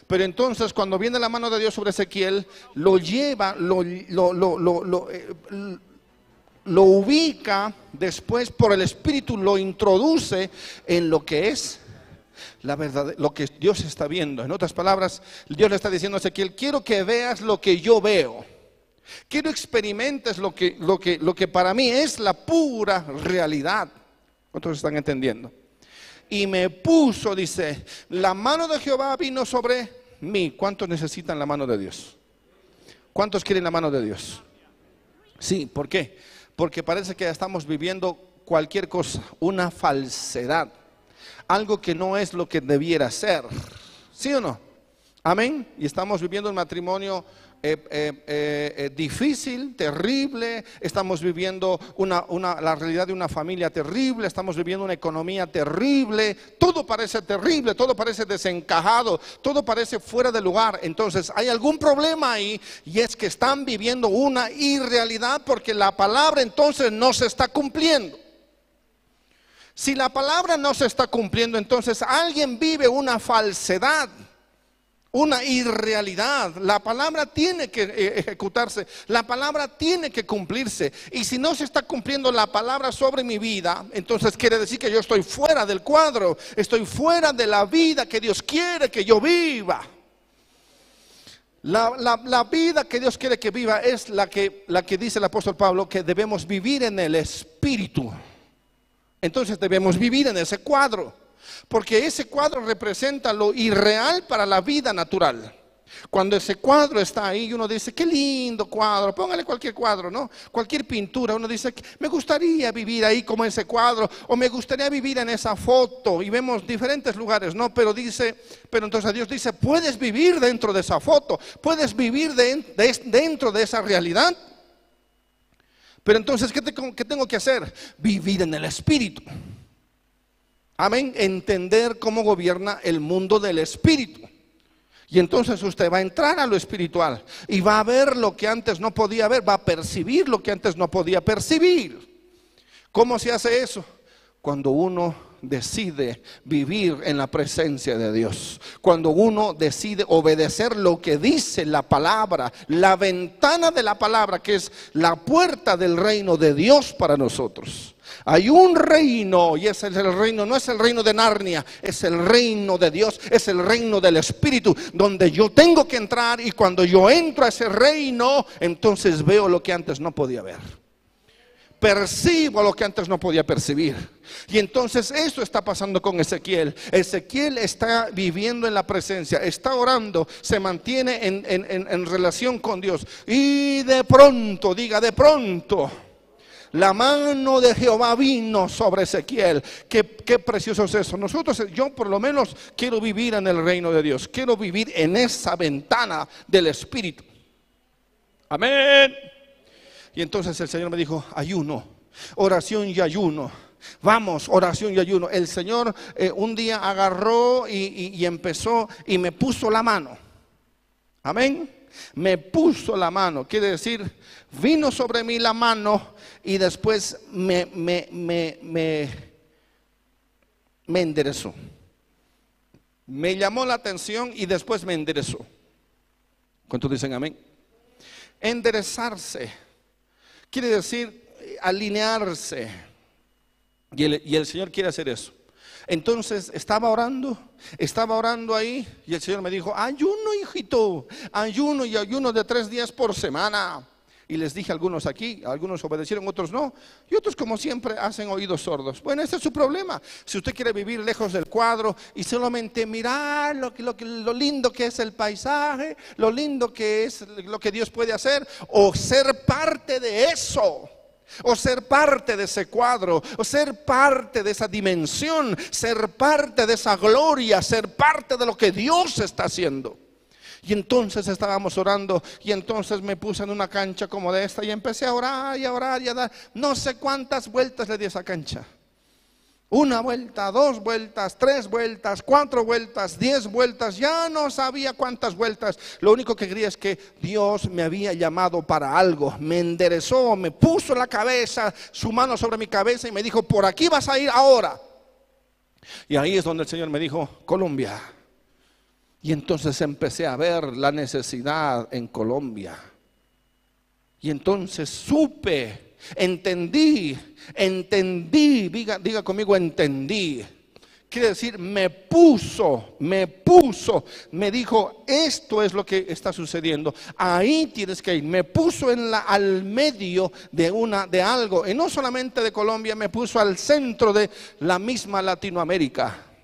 Pero entonces cuando viene la mano de Dios sobre Ezequiel, lo lleva, lo, eh, lo ubica, después por el Espíritu lo introduce en lo que es la verdad, lo que Dios está viendo. En otras palabras, Dios le está diciendo a Ezequiel, quiero que veas lo que yo veo. Quiero experimentes lo que, lo que, lo que para mí es la pura realidad. ¿Cuántos están entendiendo? Y me puso, dice, la mano de Jehová vino sobre mí. ¿Cuántos necesitan la mano de Dios? ¿Cuántos quieren la mano de Dios? Sí, ¿por qué? Porque parece que estamos viviendo cualquier cosa, una falsedad, algo que no es lo que debiera ser. ¿Sí o no? Amén. Y estamos viviendo un matrimonio eh, eh, eh, difícil, terrible, estamos viviendo la realidad de una familia terrible, estamos viviendo una economía terrible, todo parece terrible, todo parece desencajado, todo parece fuera de lugar. Entonces hay algún problema ahí y es que están viviendo una irrealidad porque la palabra entonces no se está cumpliendo. Si la palabra no se está cumpliendo, entonces alguien vive una falsedad una irrealidad. La palabra tiene que eh, ejecutarse, la palabra tiene que cumplirse. Y si no se está cumpliendo la palabra sobre mi vida, entonces quiere decir que yo estoy fuera del cuadro, estoy fuera de la vida que Dios quiere que yo viva. La, vida que Dios quiere que viva es la que, la que dice el apóstol Pablo, que debemos vivir en el Espíritu. Entonces debemos vivir en ese cuadro. Porque ese cuadro representa lo irreal para la vida natural. Cuando ese cuadro está ahí, uno dice, qué lindo cuadro, póngale cualquier cuadro, ¿no? Cualquier pintura, uno dice, me gustaría vivir ahí como ese cuadro, o me gustaría vivir en esa foto, y vemos diferentes lugares, ¿no? Pero dice, pero entonces Dios dice, puedes vivir dentro de esa foto, puedes vivir dentro de esa realidad. Pero entonces, ¿qué tengo que hacer? Vivir en el Espíritu. Amén. Entender cómo gobierna el mundo del espíritu. Y entonces usted va a entrar a lo espiritual y va a ver lo que antes no podía ver, va a percibir lo que antes no podía percibir. ¿Cómo se hace eso? cuando uno decide vivir en la presencia de Dios, cuando uno decide obedecer lo que dice la palabra, la ventana de la palabra, que es la puerta del reino de Dios para nosotros. Hay un reino y ese es el reino, no es el reino de Narnia, es el reino de Dios, es el reino del Espíritu, donde yo tengo que entrar y cuando yo entro a ese reino, entonces veo lo que antes no podía ver. Percibo lo que antes no podía percibir. Y entonces eso está pasando con Ezequiel. Ezequiel está viviendo en la presencia, está orando, se mantiene en, en relación con Dios. Y de pronto, diga, de pronto la mano de Jehová vino sobre Ezequiel. Qué, qué, precioso es eso. Nosotros, yo por lo menos quiero vivir en el reino de Dios. Quiero vivir en esa ventana del Espíritu. Amén. Y entonces el Señor me dijo, ayuno, oración y ayuno. Vamos, oración y ayuno. El Señor eh, un día agarró y empezó y me puso la mano. Amén me puso la mano, quiere decir, vino sobre mí la mano y después me, me, me, me, enderezó. Me llamó la atención y después me enderezó. ¿Cuántos dicen amén? Enderezarse quiere decir alinearse. Y el, y el Señor quiere hacer eso. Entonces estaba orando, estaba orando ahí y el Señor me dijo, ayuno hijito, ayuno y ayuno de tres días por semana. Y les dije a algunos aquí, algunos obedecieron, otros no. Y otros como siempre hacen oídos sordos. Bueno, ese es su problema. Si usted quiere vivir lejos del cuadro y solamente mirar lo, lo, lo lindo que es el paisaje, lo lindo que es lo que Dios puede hacer, o ser parte de eso o ser parte de ese cuadro, o ser parte de esa dimensión, ser parte de esa gloria, ser parte de lo que Dios está haciendo. Y entonces estábamos orando y entonces me puse en una cancha como de esta y empecé a orar y a orar y a dar no sé cuántas vueltas le di a esa cancha. Una vuelta, dos vueltas, tres vueltas, cuatro vueltas, diez vueltas, ya no sabía cuántas vueltas. Lo único que quería es que Dios me había llamado para algo. Me enderezó, me puso la cabeza, su mano sobre mi cabeza y me dijo, por aquí vas a ir ahora. Y ahí es donde el Señor me dijo, Colombia. Y entonces empecé a ver la necesidad en Colombia. Y entonces supe Entendí, entendí, diga, diga conmigo, entendí. Quiere decir, me puso, me puso, me dijo, esto es lo que está sucediendo. Ahí tienes que ir. Me puso en la, al medio de una, de algo. Y no solamente de Colombia, me puso al centro de la misma Latinoamérica.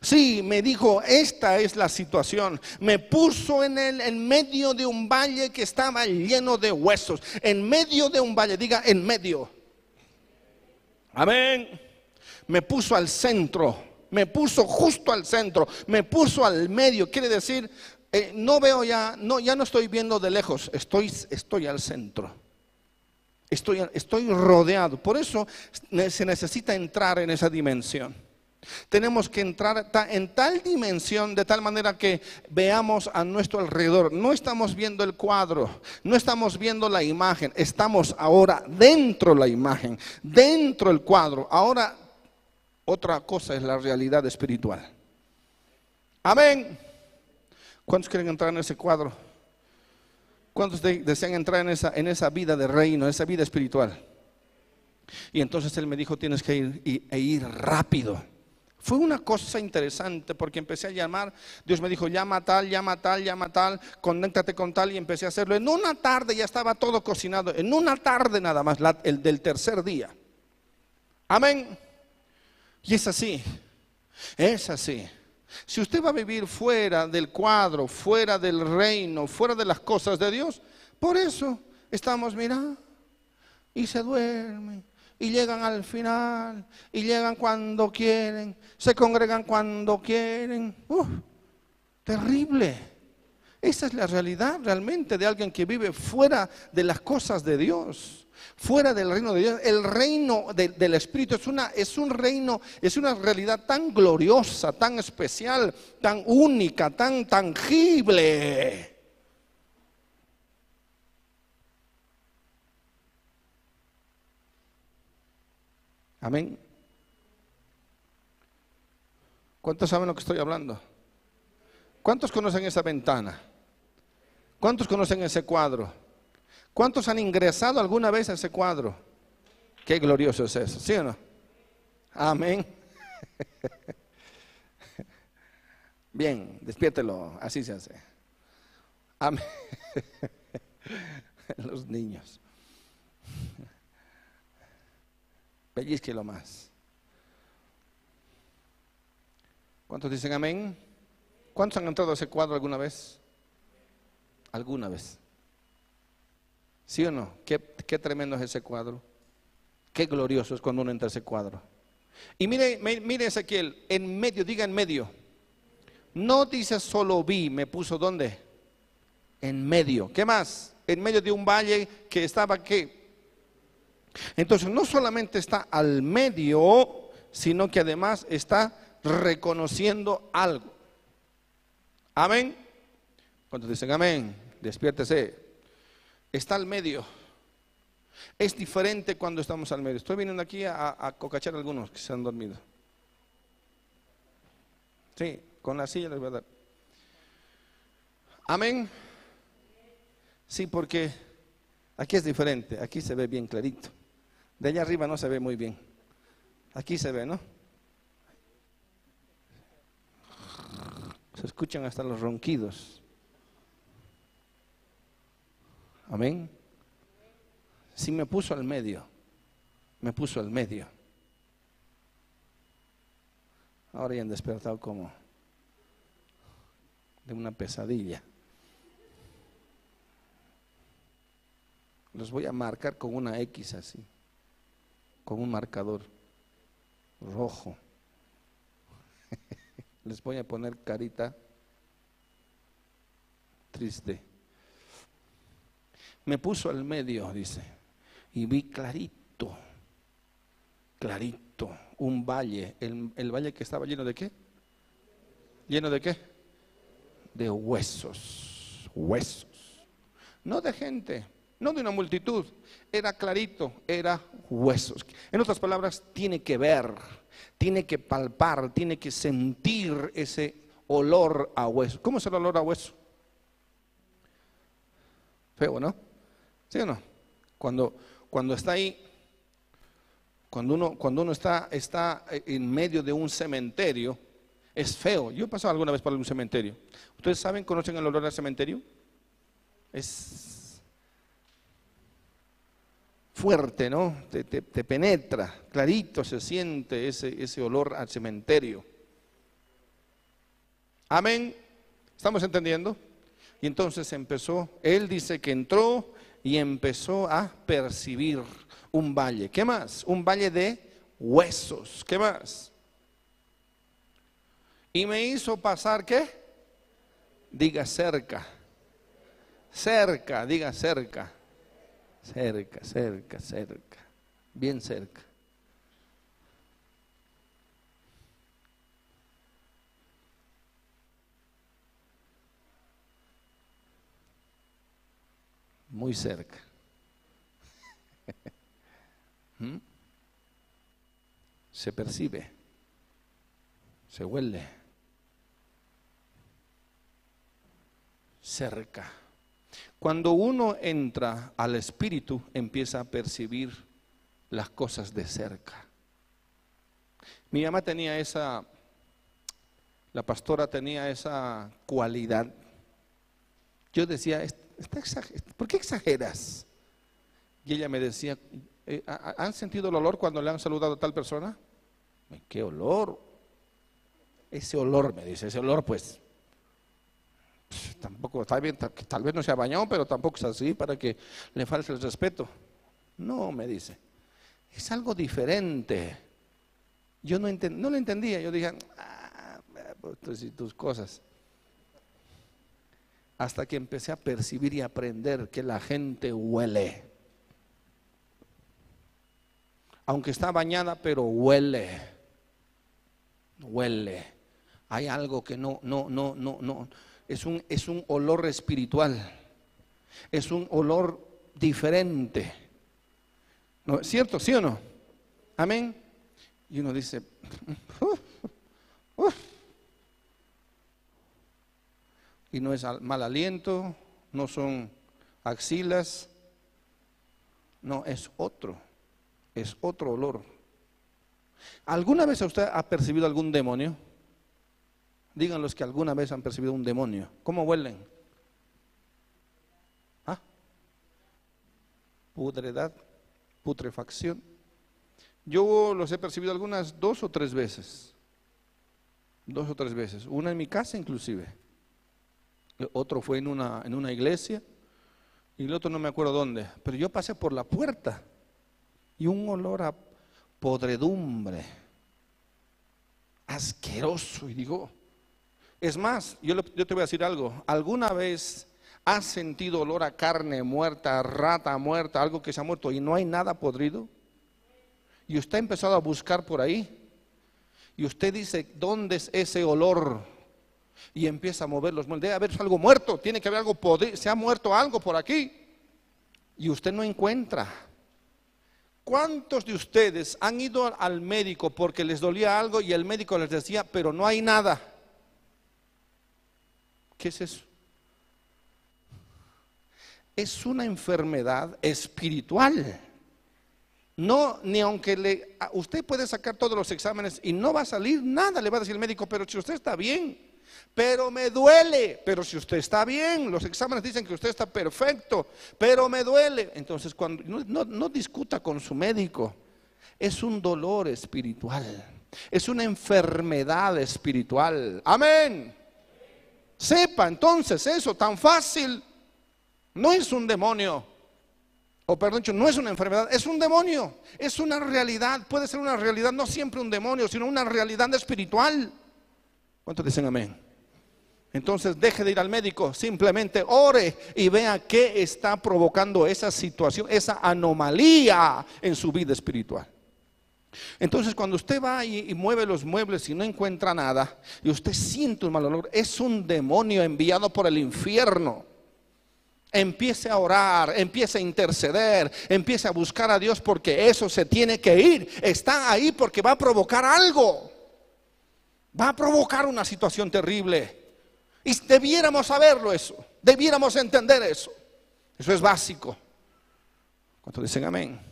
Sí, me dijo, esta es la situación. Me puso en el en medio de un valle que estaba lleno de huesos. En medio de un valle, diga en medio. Amén. Me puso al centro. Me puso justo al centro. Me puso al medio. Quiere decir, eh, no veo ya, no, ya no estoy viendo de lejos. Estoy, estoy al centro. Estoy, estoy rodeado. Por eso se necesita entrar en esa dimensión. Tenemos que entrar en tal dimensión de tal manera que veamos a nuestro alrededor. No estamos viendo el cuadro, no estamos viendo la imagen, estamos ahora dentro de la imagen, dentro del cuadro. Ahora otra cosa es la realidad espiritual. Amén. ¿Cuántos quieren entrar en ese cuadro? ¿Cuántos desean entrar en esa, en esa vida de reino, en esa vida espiritual? Y entonces él me dijo, tienes que ir, e ir rápido. Fue una cosa interesante porque empecé a llamar, Dios me dijo, llama tal, llama tal, llama tal, conéctate con tal y empecé a hacerlo. En una tarde ya estaba todo cocinado, en una tarde nada más, el del tercer día. Amén. Y es así, es así. Si usted va a vivir fuera del cuadro, fuera del reino, fuera de las cosas de Dios, por eso estamos mirando y se duerme y llegan al final y llegan cuando quieren, se congregan cuando quieren. terrible. Esa es la realidad realmente de alguien que vive fuera de las cosas de Dios, fuera del reino de Dios. El reino del Espíritu es, una, es un reino, es una realidad tan gloriosa, tan especial, tan única, tan tangible. Amén. ¿Cuántos saben lo que estoy hablando? ¿Cuántos conocen esa ventana? ¿Cuántos conocen ese cuadro? ¿Cuántos han ingresado alguna vez a ese cuadro? Qué glorioso es eso, ¿sí o no? Amén. [laughs] Bien, despiértelo, así se hace. Amén. [laughs] Los niños. Lo más. ¿Cuántos dicen amén? ¿Cuántos han entrado a ese cuadro alguna vez? ¿Alguna vez? ¿Sí o no? Qué, qué tremendo es ese cuadro. Qué glorioso es cuando uno entra a ese cuadro. Y mire, mire Ezequiel, en medio, diga en medio. No dice solo vi, me puso dónde? En medio. ¿Qué más? En medio de un valle que estaba qué? Entonces no solamente está al medio, sino que además está reconociendo algo. Amén. Cuando dicen amén, despiértese. Está al medio. Es diferente cuando estamos al medio. Estoy viniendo aquí a, cocachar a algunos que se han dormido. Sí, con la silla les voy a dar. Amén. Sí, porque aquí es diferente. Aquí se ve bien clarito. De allá arriba no se ve muy bien. Aquí se ve, ¿no? Se escuchan hasta los ronquidos. Amén. Si me puso al medio, me puso al medio. Ahora ya han despertado como de una pesadilla. Los voy a marcar con una X así, con un marcador rojo. [laughs] Les voy a poner carita triste. Me puso al medio, dice y vi clarito, clarito, un valle. El, valle que estaba lleno de qué? ¿Lleno de qué? De huesos, huesos. No de gente, no de una multitud. Era clarito, era huesos. En otras palabras, tiene que ver, tiene que palpar, tiene que sentir ese olor a hueso. ¿Cómo es el olor a hueso? Feo, ¿no? ¿Sí o no? Cuando, cuando está ahí, cuando uno, cuando uno está, está en medio de un cementerio, es feo. Yo he pasado alguna vez por un cementerio. ¿Ustedes saben, conocen el olor al cementerio? Es fuerte, ¿no? Te, penetra, clarito se siente ese, ese olor al cementerio. Amén. ¿Estamos entendiendo? Y entonces empezó, él dice que entró y empezó a percibir un valle. ¿Qué más? Un valle de huesos. ¿Qué más? Y me hizo pasar, ¿qué? Diga cerca. Cerca, diga cerca. Cerca, cerca, cerca. Bien cerca. muy cerca. [laughs] ¿Mm? Se percibe, se huele cerca. Cuando uno entra al Espíritu, empieza a percibir las cosas de cerca. Mi mamá tenía esa, la pastora tenía esa cualidad. Yo decía, ¿por qué exageras? Y ella me decía, eh, ¿han sentido el olor cuando le han saludado a tal persona? ¿Qué olor? Ese olor, me dice, ese olor pues, tampoco, está bien, tal vez no se ha bañado, pero tampoco es así para que le falte el respeto. No, me dice, es algo diferente. Yo no, no lo entendía, yo dije, ah, pues tus cosas hasta que empecé a percibir y aprender que la gente huele. Aunque está bañada, pero huele. Huele. Hay algo que no, no, no, no, no. Es un, es un olor espiritual. Es un olor diferente. ¿No cierto? ¿Sí o no? Amén. Y uno dice, [laughs] y no es al- mal aliento, no son axilas, no, es otro, es otro olor. ¿Alguna vez usted ha percibido algún demonio? Digan los que alguna vez han percibido un demonio. ¿Cómo huelen? ¿Ah? Pudredad, putrefacción. Yo los he percibido algunas dos o tres veces. Dos o tres veces. Una en mi casa inclusive. Otro fue en una, en una iglesia. Y el otro no me acuerdo dónde. Pero yo pasé por la puerta. Y un olor a podredumbre. Asqueroso. Y digo, es más, yo, te voy a decir algo. ¿Alguna vez has sentido olor a carne muerta, rata muerta, algo que se ha muerto y no hay nada podrido? Y usted ha empezado a buscar por ahí. Y usted dice, ¿dónde es ese olor? Y empieza a mover los muebles. Debe haber algo muerto, tiene que haber algo podrido, se ha muerto algo por aquí. Y usted no encuentra. ¿Cuántos de ustedes han ido al médico porque les dolía algo y el médico les decía, pero no hay nada? ¿Qué es eso? Es una enfermedad espiritual. No, ni aunque le, usted puede sacar todos los exámenes y no va a salir nada, le va a decir el médico, pero si usted está bien, pero me duele, pero si usted está bien, los exámenes dicen que usted está perfecto, pero me duele. Entonces, cuando no, no- no discuta con su médico, es un dolor espiritual, es una enfermedad espiritual. Amén. Sepa entonces eso tan fácil. No es un demonio. O perdón, no es una enfermedad, es un demonio. Es una realidad. Puede ser una realidad, no siempre un demonio, sino una realidad espiritual. ¿Cuántos dicen amén? Entonces deje de ir al médico, simplemente ore y vea qué está provocando esa situación, esa anomalía en su vida espiritual. Entonces cuando usted va y, y mueve los muebles y no encuentra nada, y usted siente un mal olor, es un demonio enviado por el infierno. Empiece a orar, empiece a interceder, empiece a buscar a Dios porque eso se tiene que ir. Está ahí porque va a provocar algo. Va a provocar una situación terrible. Y debiéramos saberlo eso. Debiéramos entender eso. Eso es básico. ¿Cuántos dicen amén?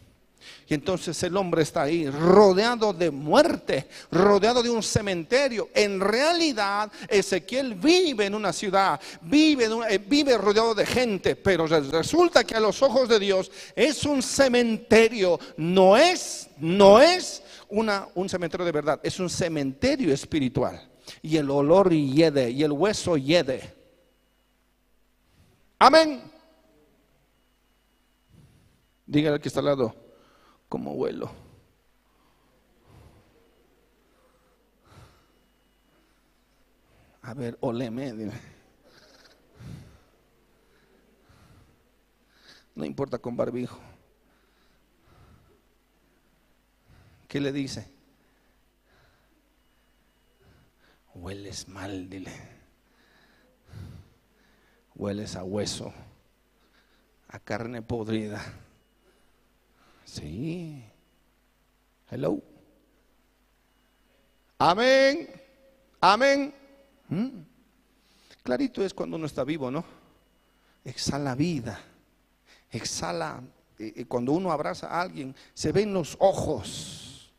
Y entonces el hombre está ahí, rodeado de muerte, rodeado de un cementerio. En realidad, Ezequiel vive en una ciudad, vive, eh, rodeado de gente, pero re- resulta que a los ojos de Dios es un cementerio. No es, no es un cementerio de verdad, es un cementerio espiritual. Y el olor hiede, y el hueso hiede. Amén. Dígale al que está al lado, como vuelo. A ver, oleme. dile. No importa con barbijo. ¿Qué le dice? Hueles mal, dile. Hueles a hueso, a carne podrida. Sí. Hello. Amén. Amén. Mm. Clarito es cuando uno está vivo, ¿no? Exhala vida. Exhala. eh, eh, Cuando uno abraza a alguien, se ven los ojos.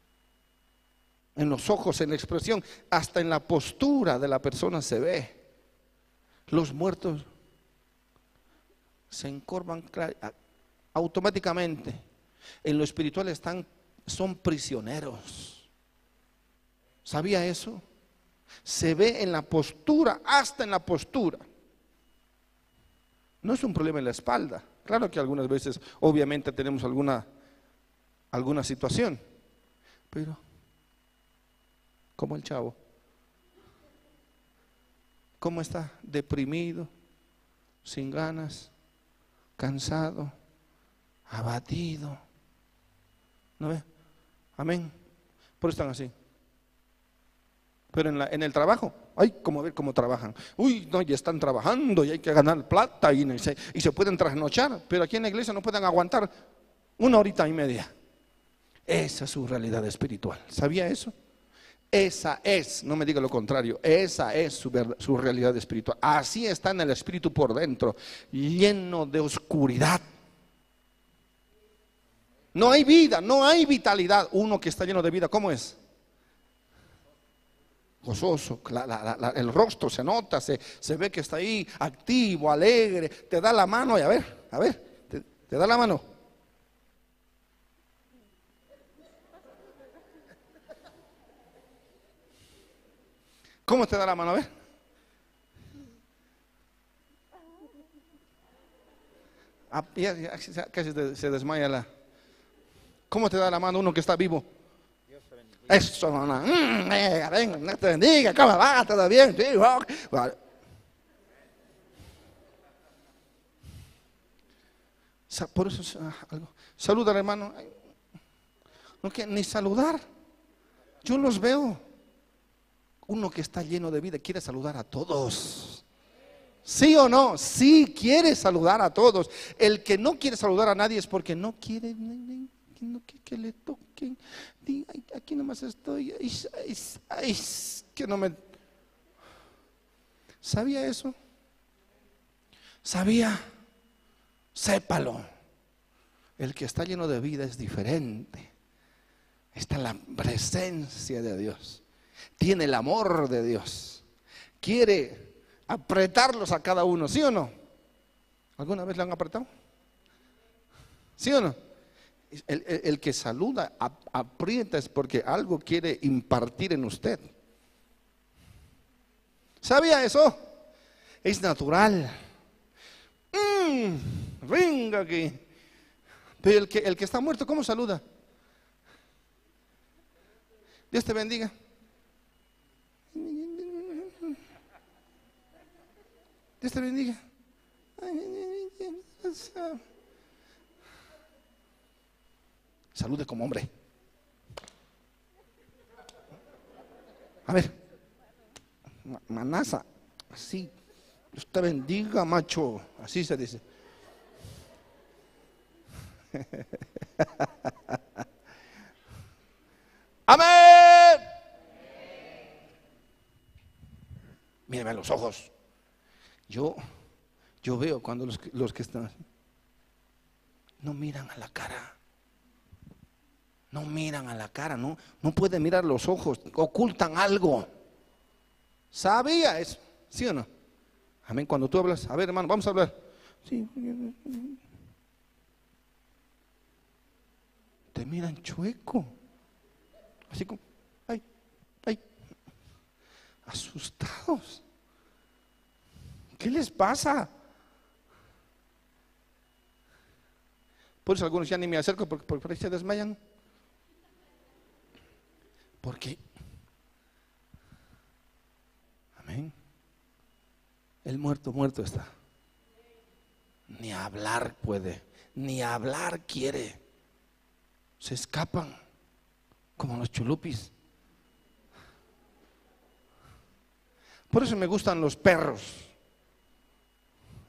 En los ojos, en la expresión, hasta en la postura de la persona se ve. Los muertos se encorvan automáticamente. En lo espiritual están, son prisioneros. ¿Sabía eso? Se ve en la postura, hasta en la postura. No es un problema en la espalda. Claro que algunas veces, obviamente, tenemos alguna, alguna situación. Pero, como el chavo, ¿cómo está? Deprimido, sin ganas, cansado, abatido. ¿No ve? Amén. Por eso están así. Pero en, el trabajo, ay, como ver cómo trabajan. Uy, no, ya están trabajando y hay que ganar plata y, se, y se pueden trasnochar. Pero aquí en la iglesia no pueden aguantar una horita y media. Esa es su realidad espiritual. ¿Sabía eso? Esa es, no me diga lo contrario, esa es su, su, realidad espiritual. Así está en el espíritu por dentro, lleno de oscuridad. No hay vida, no hay vitalidad. Uno que está lleno de vida, ¿cómo es? Gozoso, el rostro se nota, se, se, ve que está ahí activo, alegre, te da la mano y a ver, a ver, te da la mano. ¿Cómo te da la mano? A ver. Ah, casi se desmaya la. ¿Cómo te da la mano uno que está vivo? Eso, no, mm, venga, venga, no te bendiga, ¿cómo va? ¿Todo bien? Sí, Por eso, algo. Saluda al hermano. No quiere ni saludar. Yo los veo. Uno que está lleno de vida quiere saludar a todos. ¿Sí o no? Sí quiere saludar a todos. El que no quiere saludar a nadie es porque no quiere que, le toquen. aquí nomás estoy. que no me... ¿Sabía eso? ¿Sabía? Sépalo. El que está lleno de vida es diferente. Está en la presencia de Dios tiene el amor de Dios. Quiere apretarlos a cada uno, ¿sí o no? ¿Alguna vez le han apretado? ¿Sí o no? El, que saluda, aprieta es porque algo quiere impartir en usted. ¿Sabía eso? Es natural. Mm, venga aquí. Pero el que, el que está muerto, ¿cómo saluda? Dios te bendiga. Dios te bendiga. Salude como hombre. A ver. Manaza. Así. Dios te bendiga, macho. Así se dice. [laughs] Amén. Míreme los ojos. Yo, yo veo cuando los, los que están no miran a la cara. No miran a la cara, no, no pueden mirar los ojos, ocultan algo. ¿Sabía eso? ¿Sí o no? Amén. Cuando tú hablas, a ver, hermano, vamos a hablar. Te miran chueco. Así como, ay, ay, asustados. ¿Qué les pasa? Por eso algunos ya ni me acerco porque, por ahí se desmayan. Porque, amén, el muerto, muerto está. Ni hablar puede, ni hablar quiere. Se escapan como los chulupis. Por eso me gustan los perros.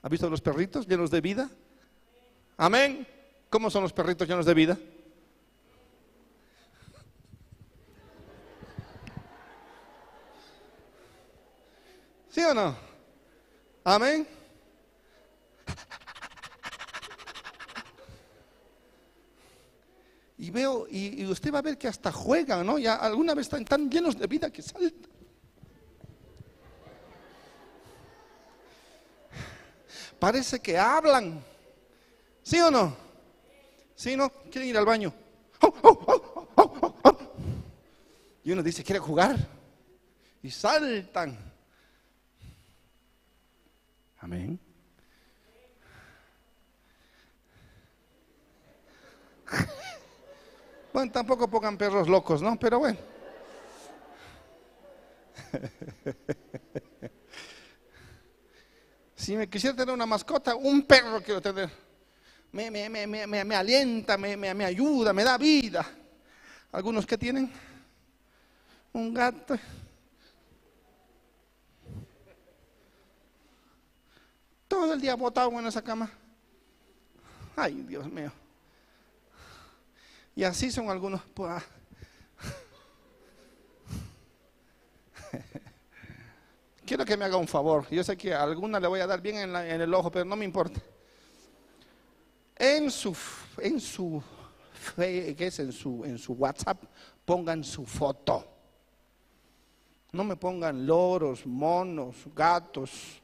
¿Ha visto los perritos llenos de vida? Amén. ¿Cómo son los perritos llenos de vida? ¿Sí o no? Amén. Y veo, y, usted va a ver que hasta juegan, ¿no? Ya alguna vez están tan llenos de vida que saltan. parece que hablan. ¿Sí o no? ¿Sí no? ¿Quieren ir al baño? y uno dice, ¿quiere jugar? Y saltan. Amén. [laughs] Bueno, tampoco pongan perros locos, ¿no? Pero bueno. [laughs] Si me quisiera tener una mascota, un perro quiero tener. Me, me, me, me alienta, me, ayuda, me da vida. Algunos que tienen un gato. Todo el día botado en esa cama. Ay, Dios mío. Y así son algunos. pues, ah. [laughs] Quiero que me haga un favor. Yo sé que a alguna le voy a dar bien en, la- en el ojo, pero no me importa. En su, en su, ¿qué es? En su, en su WhatsApp, pongan su foto. No me pongan loros, monos, gatos.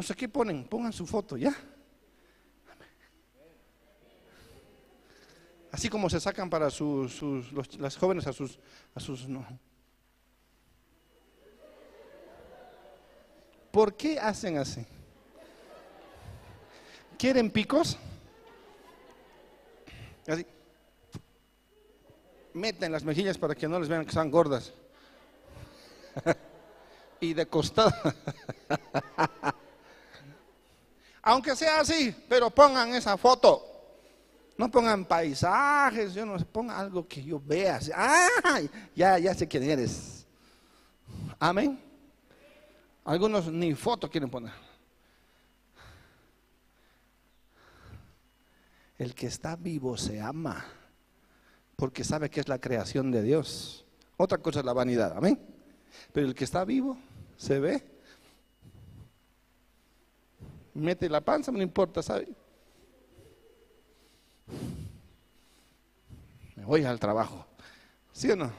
No sé qué ponen, pongan su foto, ¿ya? Así como se sacan para sus, las jóvenes a sus, a sus no. ¿Por qué hacen así? ¿Quieren picos? Así. Meten las mejillas para que no les vean que están gordas. [laughs] y de costado. [laughs] Aunque sea así, pero pongan esa foto. No pongan paisajes, yo no sé, pongan algo que yo vea. ¡Ah! Ya, ya sé quién eres. Amén. Algunos ni foto quieren poner. El que está vivo se ama, porque sabe que es la creación de Dios. Otra cosa es la vanidad, amén. Pero el que está vivo se ve. Mete la panza, no importa, ¿sabe? Me voy al trabajo. ¿Sí o no?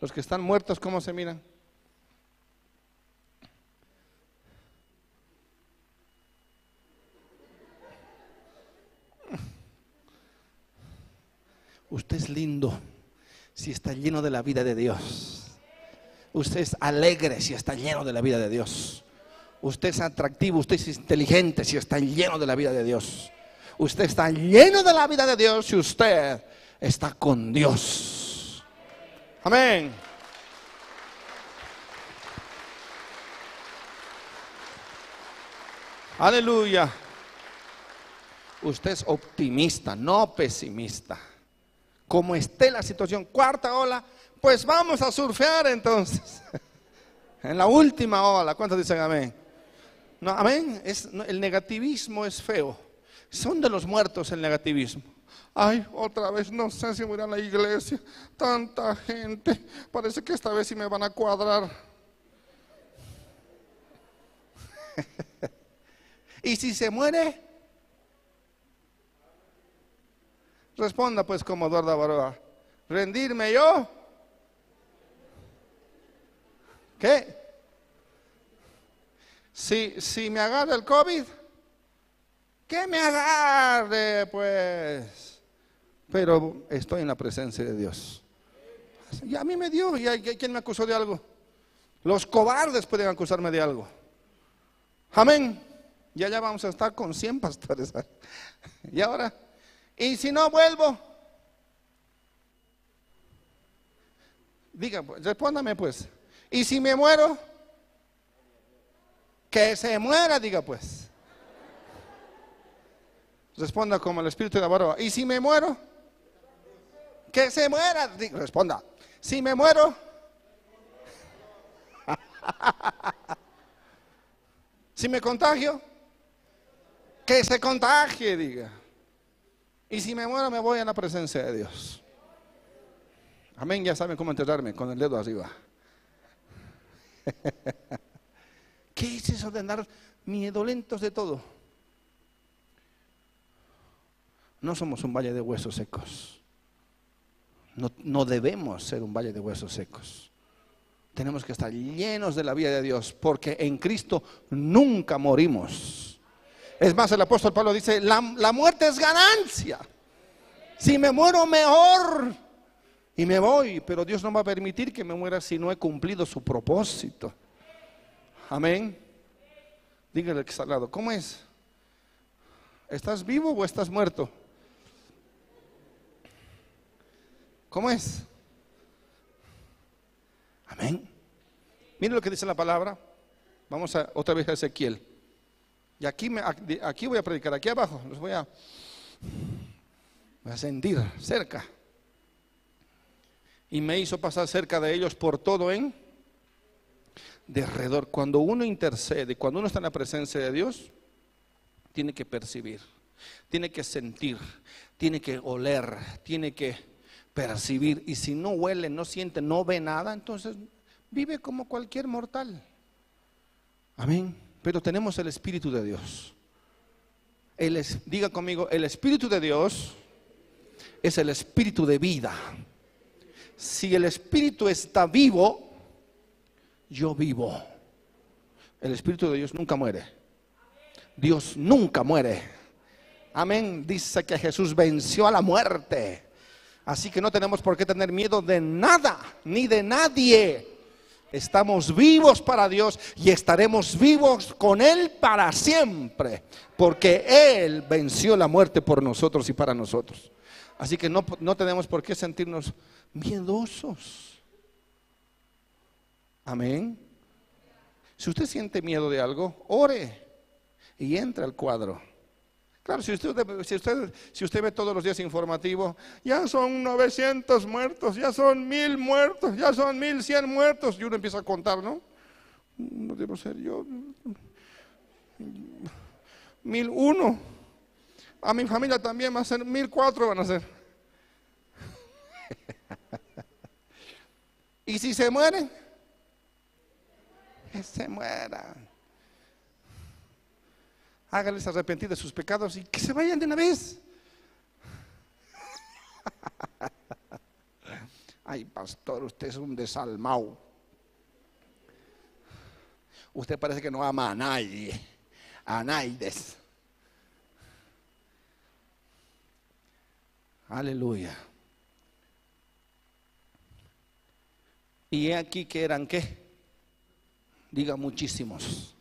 Los que están muertos, ¿cómo se miran? Usted es lindo si está lleno de la vida de Dios. Usted es alegre si está lleno de la vida de Dios. Usted es atractivo, usted es inteligente si está lleno de la vida de Dios. Usted está lleno de la vida de Dios si usted está con Dios. Amén. Aleluya. Usted es optimista, no pesimista. Como esté la situación, cuarta ola, pues vamos a surfear entonces. [laughs] En la última ola, ¿cuántos dicen amén? No, amén. El negativismo es feo. Son de los muertos el negativismo. Ay, otra vez no sé si voy a la iglesia. Tanta gente. Parece que esta vez sí me van a cuadrar. [laughs] ¿Y si se muere? Responda pues como Eduardo Baroa. ¿Rendirme yo? ¿Qué? Si, me agarra el COVID, que me agarre pues. Pero estoy en la presencia de Dios. Y a mí me dio, ¿y a- y a quién me acusó de algo? Los cobardes pueden acusarme de algo. Amén. Y allá vamos a estar con 100 pastores. [laughs] Y ahora, y si no vuelvo, diga, pues, respóndame pues. Y si me muero, que se muera, diga pues. Responda como el espíritu de Abaroa. Y si me muero, que se muera, Di- responda. Si me muero, [laughs] si me contagio, que se contagie, diga. Y si me muero, me voy a la presencia de Dios. Amén, ya saben cómo enterrarme con el dedo arriba. [laughs] ¿Qué es eso de andar miedolentos de todo? No somos un valle de huesos secos. No, no debemos ser un valle de huesos secos. Tenemos que estar llenos de la vida de Dios, porque en Cristo nunca morimos. Es más, el apóstol Pablo dice, la, la muerte es ganancia. Si me muero, mejor. Y me voy, pero Dios no va a permitir que me muera si no he cumplido su propósito. Amén. Dígale al que está al lado, ¿cómo es? ¿Estás vivo o estás muerto? ¿Cómo es? Amén. Mire lo que dice la palabra. Vamos a otra vez a Ezequiel. Y aquí, me, aquí voy a predicar, aquí abajo, los voy a, voy a sentir cerca. Y me hizo pasar cerca de ellos por todo en derredor. Cuando uno intercede, cuando uno está en la presencia de Dios, tiene que percibir, tiene que sentir, tiene que oler, tiene que percibir. Y si no huele, no siente, no ve nada, entonces vive como cualquier mortal. Amén. Pero tenemos el Espíritu de Dios. El, diga conmigo, el Espíritu de Dios es el Espíritu de vida. Si el Espíritu está vivo, yo vivo. El Espíritu de Dios nunca muere. Dios nunca muere. Amén. Dice que Jesús venció a la muerte. Así que no tenemos por qué tener miedo de nada, ni de nadie. Estamos vivos para Dios y estaremos vivos con Él para siempre, porque Él venció la muerte por nosotros y para nosotros. Así que no, no tenemos por qué sentirnos miedosos. Amén. Si usted siente miedo de algo, ore y entra al cuadro. Claro, si usted, si, usted, si usted ve todos los días informativo, ya son 900 muertos, ya son mil muertos, ya son 1100 muertos, y uno empieza a contar, ¿no? No debo ser yo. Mil uno. A mi familia también va a ser mil cuatro van a ser. [laughs] y si se mueren, que se mueran hágales arrepentir de sus pecados y que se vayan de una vez. [laughs] Ay, pastor, usted es un desalmado. Usted parece que no ama a nadie, a nadie. Aleluya. Y aquí que eran qué? Diga muchísimos.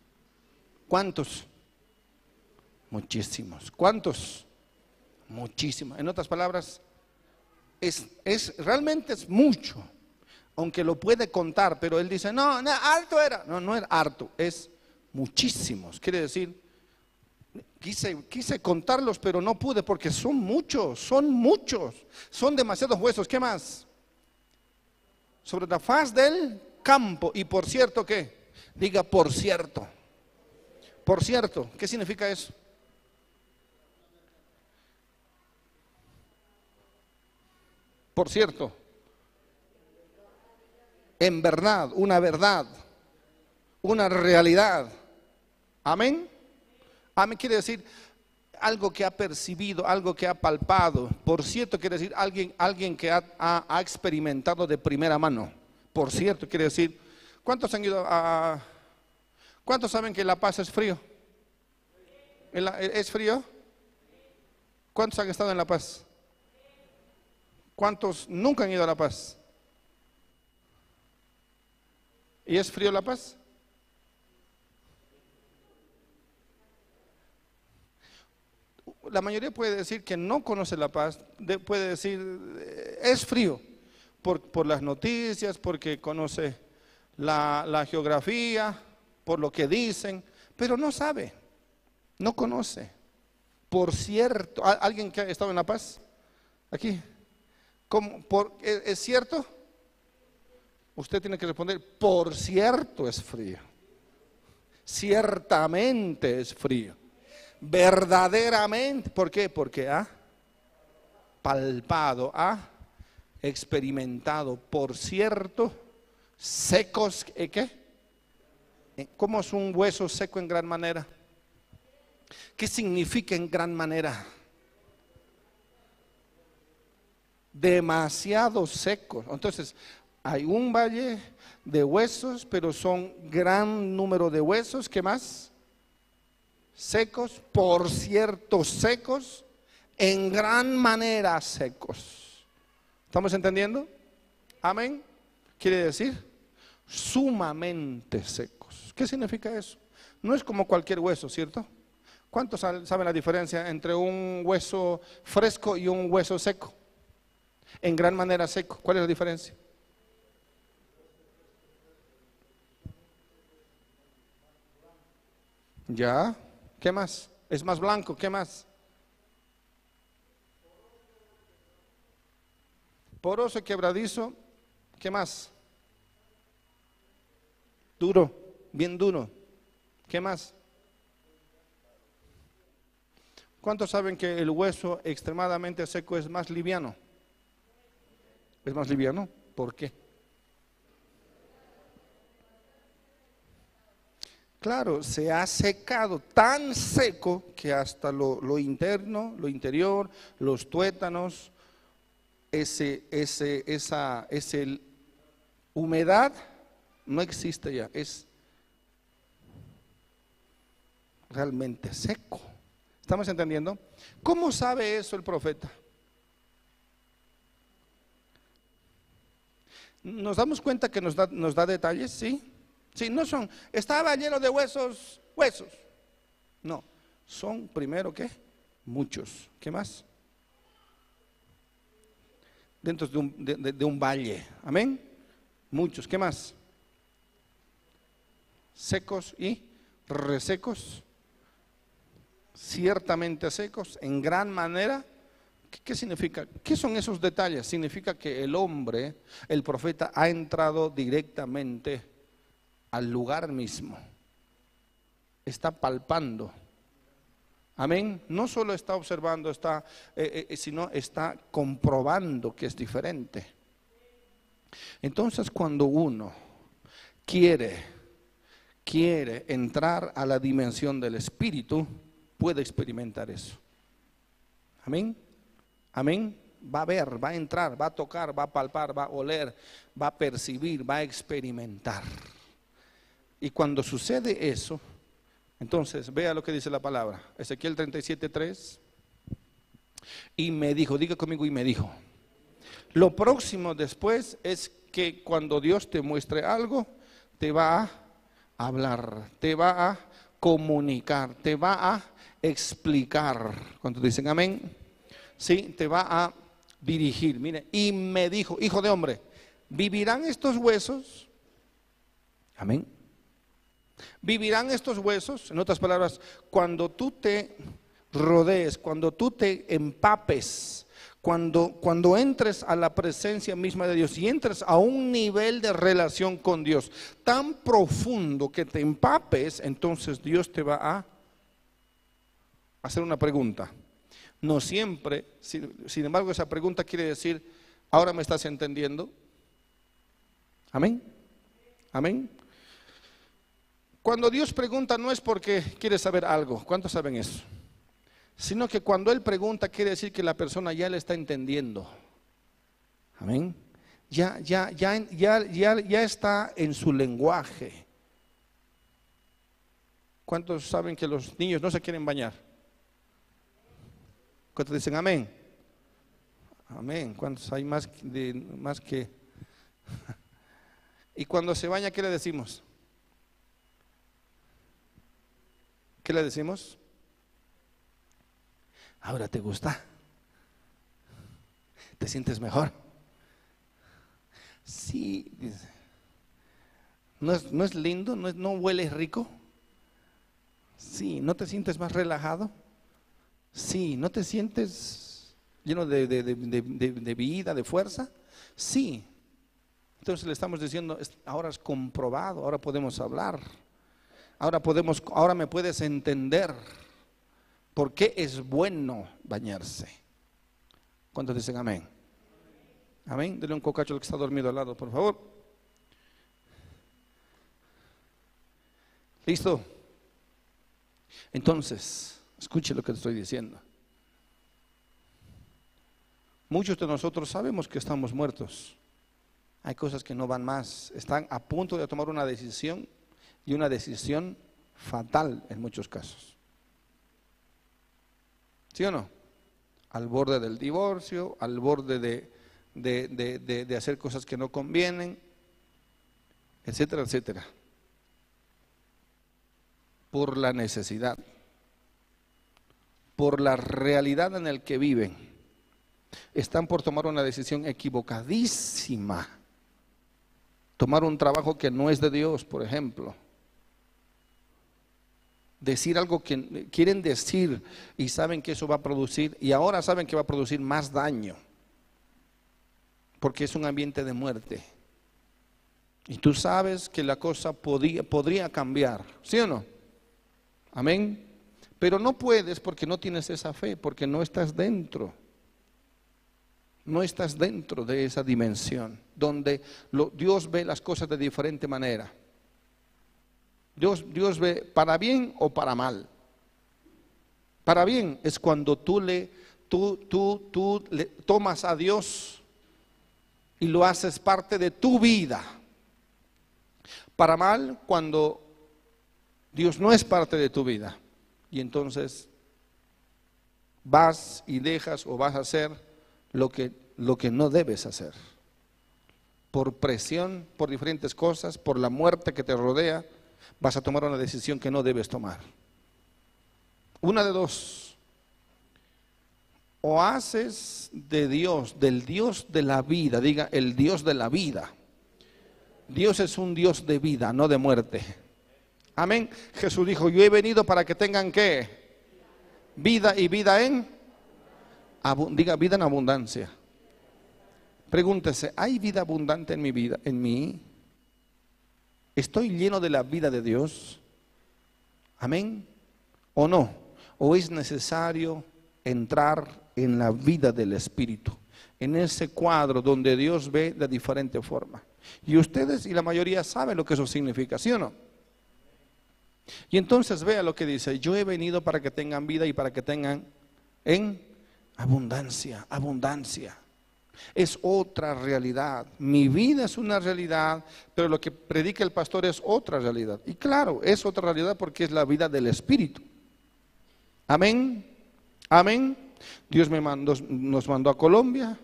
¿Cuántos? Muchísimos. ¿Cuántos? Muchísimos. En otras palabras, es, es, realmente es mucho, aunque lo puede contar, pero él dice, no, no, harto era. No, no era harto, es muchísimos. Quiere decir, quise, quise contarlos, pero no pude porque son muchos, son muchos, son demasiados huesos. ¿Qué más? Sobre la faz del campo. Y por cierto, ¿qué? Diga por cierto. Por cierto, ¿qué significa eso? Por cierto, en verdad, una verdad, una realidad. Amén. Amén quiere decir algo que ha percibido, algo que ha palpado. Por cierto, quiere decir alguien, alguien que ha, experimentado de primera mano. Por cierto, quiere decir, ¿cuántos han ido a... ¿Cuántos saben que La Paz es frío? ¿Es frío? ¿Cuántos han estado en La Paz? ¿Cuántos nunca han ido a La Paz? ¿Y es frío La Paz? La mayoría puede decir que no conoce La Paz, puede decir, es frío, por, las noticias, porque conoce la, la geografía, por lo que dicen, pero no sabe, no conoce. Por cierto, ¿alguien que ha estado en La Paz? Aquí. ¿Es cierto? Usted tiene que responder, por cierto es frío. Ciertamente es frío. Verdaderamente. ¿Por qué? Porque ha palpado, ha experimentado, por cierto, secos, ¿eh, ¿qué? ¿Eh? ¿Cómo es un hueso seco en gran manera? ¿Qué significa en gran manera? demasiado secos. Entonces, hay un valle de huesos, pero son gran número de huesos. ¿Qué más? Secos, por cierto, secos, en gran manera secos. ¿Estamos entendiendo? Amén. Quiere decir sumamente secos. ¿Qué significa eso? No es como cualquier hueso, ¿cierto? ¿Cuántos saben la diferencia entre un hueso fresco y un hueso seco? en gran manera seco. ¿Cuál es la diferencia? Ya, ¿qué más? Es más blanco, ¿qué más? Poroso quebradizo, ¿qué más? Duro, bien duro. ¿Qué más? ¿Cuántos saben que el hueso extremadamente seco es más liviano? Es más liviano. ¿Por qué? Claro, se ha secado tan seco que hasta lo, interno, lo interior, los tuétanos, ese, ese, esa, ese humedad no existe ya, es realmente seco. ¿Estamos entendiendo? ¿Cómo sabe eso el profeta? ¿Nos damos cuenta que nos da, nos da detalles? Sí. Sí, no son, estaba lleno de huesos, huesos. No, son primero qué? Muchos. ¿Qué más? Dentro de un, de un valle. Amén. Muchos. ¿Qué más? Secos y resecos. Ciertamente secos, en gran manera. ¿Qué significa? ¿Qué son esos detalles? Significa que el hombre, el profeta, ha entrado directamente al lugar mismo. Está palpando. Amén. No solo está observando, está, eh, eh, sino está comprobando que es diferente. Entonces, cuando uno quiere, quiere entrar a la dimensión del espíritu, puede experimentar eso. Amén. Amén. Va a ver, va a entrar, va a tocar, va a palpar, va a oler, va a percibir, va a experimentar. Y cuando sucede eso, entonces vea lo que dice la palabra. Ezequiel 37:3. Y me dijo, diga conmigo, y me dijo. Lo próximo después es que cuando Dios te muestre algo, te va a hablar, te va a comunicar, te va a explicar. Cuando dicen amén, sí, te va a dirigir. Mire, y me dijo, hijo de hombre, ¿vivirán estos huesos? Amén. ¿Vivirán estos huesos? En otras palabras, cuando tú te rodees, cuando tú te empapes, cuando, cuando entres a la presencia misma de Dios y entres a un nivel de relación con Dios tan profundo que te empapes, entonces Dios te va a hacer una pregunta. No siempre, sin embargo, esa pregunta quiere decir, ahora me estás entendiendo. Amén. Amén. Cuando Dios pregunta no es porque quiere saber algo, ¿cuántos saben eso? Sino que cuando Él pregunta quiere decir que la persona ya le está entendiendo. Amén. Ya, ya, ya, ya, ya, ya está en su lenguaje. ¿Cuántos saben que los niños no se quieren bañar? ¿Cuántos dicen amén? Amén. ¿Cuántos hay más, de, más que... [laughs] y cuando se baña, ¿qué le decimos? ¿Qué le decimos? Ahora te gusta. ¿Te sientes mejor? Sí. ¿No es, no es lindo? ¿No, es, ¿No huele rico? Sí. ¿No te sientes más relajado? Sí. ¿No te sientes lleno de, de vida, de fuerza? Sí. Entonces le estamos diciendo, ahora es comprobado, ahora podemos hablar. Ahora podemos, ahora me puedes entender por qué es bueno bañarse. ¿Cuántos dicen amén? Amén. Dele un cocacho al que está dormido al lado, por favor. ¿Listo? Entonces, escuche lo que estoy diciendo. Muchos de nosotros sabemos que estamos muertos. Hay cosas que no van más. Están a punto de tomar una decisión y una decisión fatal en muchos casos. ¿Sí o no? Al borde del divorcio, al borde de, de, hacer cosas que no convienen, etcétera, etcétera. Por la necesidad, por la realidad en la que viven, están por tomar una decisión equivocadísima. Tomar un trabajo que no es de Dios, por ejemplo decir algo que quieren decir y saben que eso va a producir, y ahora saben que va a producir más daño, porque es un ambiente de muerte. Y tú sabes que la cosa podría cambiar, ¿sí o no? Amén. Pero no puedes porque no tienes esa fe, porque no estás dentro. No estás dentro de esa dimensión donde Dios ve las cosas de diferente manera. Dios, Dios ve para bien o para mal. Para bien es cuando tú le, tú, tú, tú le tomas a Dios y lo haces parte de tu vida. Para mal cuando Dios no es parte de tu vida. Y entonces vas y dejas o vas a hacer lo que, lo que no debes hacer. Por presión, por diferentes cosas, por la muerte que te rodea, vas a tomar una decisión que no debes tomar. Una de dos. O haces de Dios, del Dios de la vida, diga el Dios de la vida. Dios es un Dios de vida, no de muerte. Amén. Jesús dijo, yo he venido para que tengan qué? Vida y vida en, diga vida en abundancia. Pregúntese, ¿hay vida abundante en mi vida, en mí? ¿Estoy lleno de la vida de Dios? Amén. ¿O no? ¿O es necesario entrar en la vida del Espíritu? En ese cuadro donde Dios ve de diferente forma. Y ustedes y la mayoría saben lo que eso significa, ¿sí o no? Y entonces vea lo que dice, yo he venido para que tengan vida y para que tengan en abundancia, abundancia. Es otra realidad. Mi vida es una realidad, pero lo que predica el pastor es otra realidad. Y claro, es otra realidad porque es la vida del Espíritu. Amén. Amén. Dios me mandó, nos mandó a Colombia.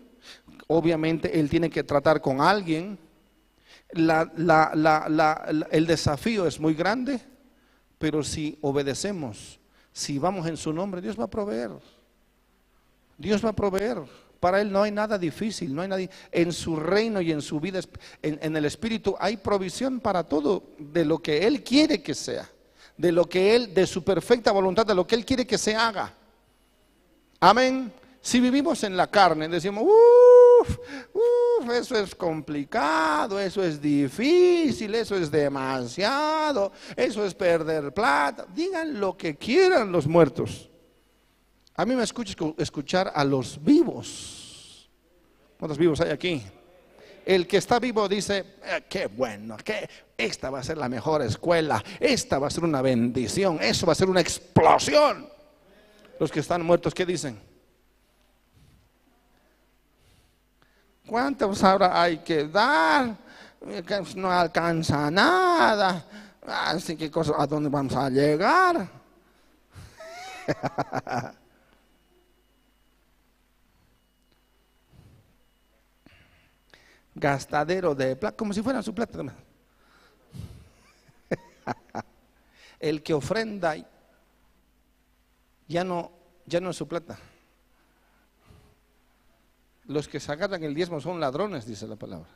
Obviamente Él tiene que tratar con alguien. el desafío es muy grande pero si obedecemos, si vamos en su nombre, Dios va a proveer. Dios va a proveer. Para Él no hay nada difícil, no hay nadie. En su reino y en su vida, en, en, el Espíritu, hay provisión para todo de lo que Él quiere que sea, de lo que Él, de su perfecta voluntad, de lo que Él quiere que se haga. Amén. Si vivimos en la carne, decimos, uff, uff, eso es complicado, eso es difícil, eso es demasiado, eso es perder plata. Digan lo que quieran los muertos. A mí me escucha escuchar a los vivos. ¿Cuántos vivos hay aquí? El que está vivo dice, eh, qué bueno, que esta va a ser la mejor escuela, esta va a ser una bendición, eso va a ser una explosión. Los que están muertos, ¿qué dicen? ¿Cuántos ahora hay que dar? No alcanza nada. Así que ¿a dónde vamos a llegar? [laughs] Gastadero de plata, como si fuera su plata. [laughs] El que ofrenda ya no, ya no es su plata. Los que se agarran el diezmo son ladrones, dice la palabra.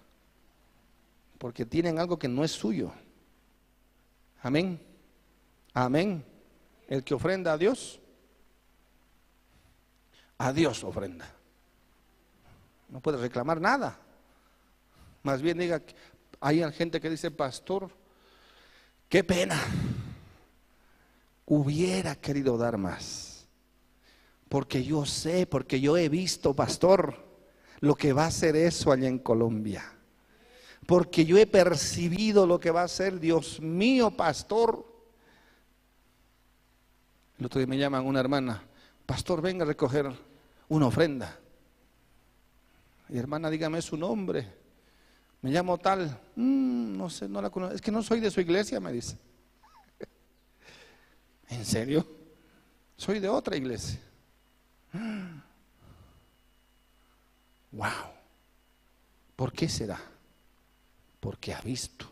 Porque tienen algo que no es suyo. Amén. Amén. El que ofrenda a Dios, a Dios ofrenda. No puede reclamar nada. Más bien diga, hay gente que dice, pastor, qué pena. Hubiera querido dar más. Porque yo sé, porque yo he visto, pastor lo que va a ser eso allá en Colombia. Porque yo he percibido lo que va a ser, Dios mío, pastor. El otro día me llaman una hermana, pastor, venga a recoger una ofrenda. Y hermana, dígame su nombre. Me llamo tal. Mm, no sé, no la conozco. Es que no soy de su iglesia, me dice. [laughs] ¿En serio? Soy de otra iglesia. [gasps] Wow. ¿Por qué será? Porque ha visto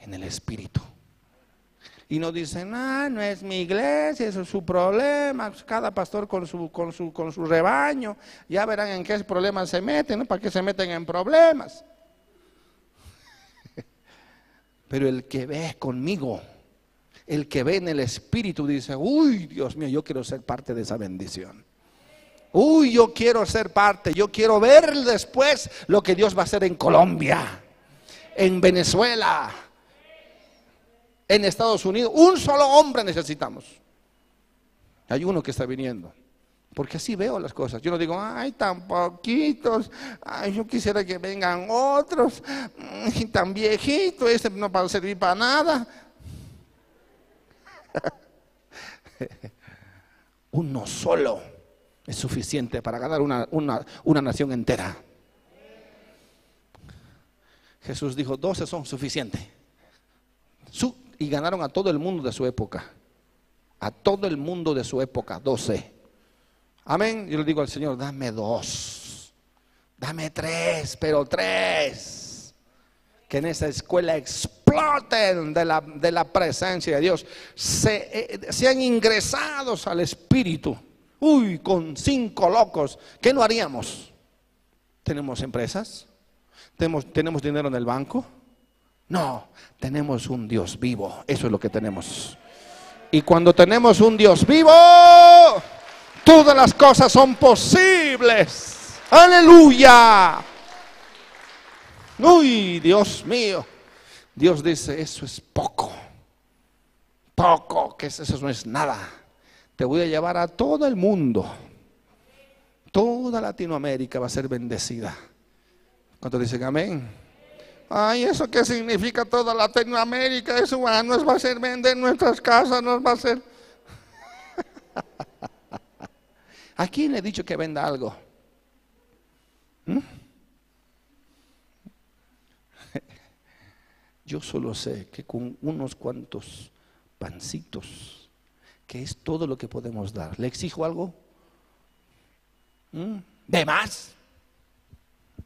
en el Espíritu. Y no dicen, ah, no es mi iglesia, eso es su problema, cada pastor con su, con su, con su rebaño, ya verán en qué problemas se meten, ¿no? ¿Para qué se meten en problemas? Pero el que ve conmigo, el que ve en el Espíritu, dice, uy, Dios mío, yo quiero ser parte de esa bendición. Uy, yo quiero ser parte, yo quiero ver después lo que Dios va a hacer en Colombia, en Venezuela, en Estados Unidos. Un solo hombre necesitamos. Hay uno que está viniendo. Porque así veo las cosas. Yo no digo, ay, tan poquitos, ay, yo quisiera que vengan otros, y tan viejito, este no va a servir para nada. [laughs] Uno solo es suficiente para ganar una, una nación entera. Jesús dijo, doce son suficientes. y ganaron a todo el mundo de su época. A todo el mundo de su época, doce. Amén. Yo le digo al Señor, dame dos. Dame tres, pero tres. Que en esa escuela exploten de la, de la presencia de Dios. Se, eh, sean ingresados al Espíritu. Uy, con cinco locos. ¿Qué no haríamos? ¿Tenemos empresas? ¿Tenemos, ¿Tenemos dinero en el banco? No, tenemos un Dios vivo. Eso es lo que tenemos. Y cuando tenemos un Dios vivo, todas las cosas son posibles. Aleluya. Uy, Dios mío. Dios dice, eso es poco. Poco, que eso no es nada. Te voy a llevar a todo el mundo. Toda Latinoamérica va a ser bendecida. ¿Cuántos dicen amén? Ay, ¿eso qué significa toda Latinoamérica? Eso nos va a hacer vender nuestras casas, nos va a hacer... ¿A quién le he dicho que venda algo? ¿Mm? [laughs] Yo solo sé que con unos cuantos pancitos, que es todo lo que podemos dar, ¿le exijo algo? ¿Mm? ¿De más?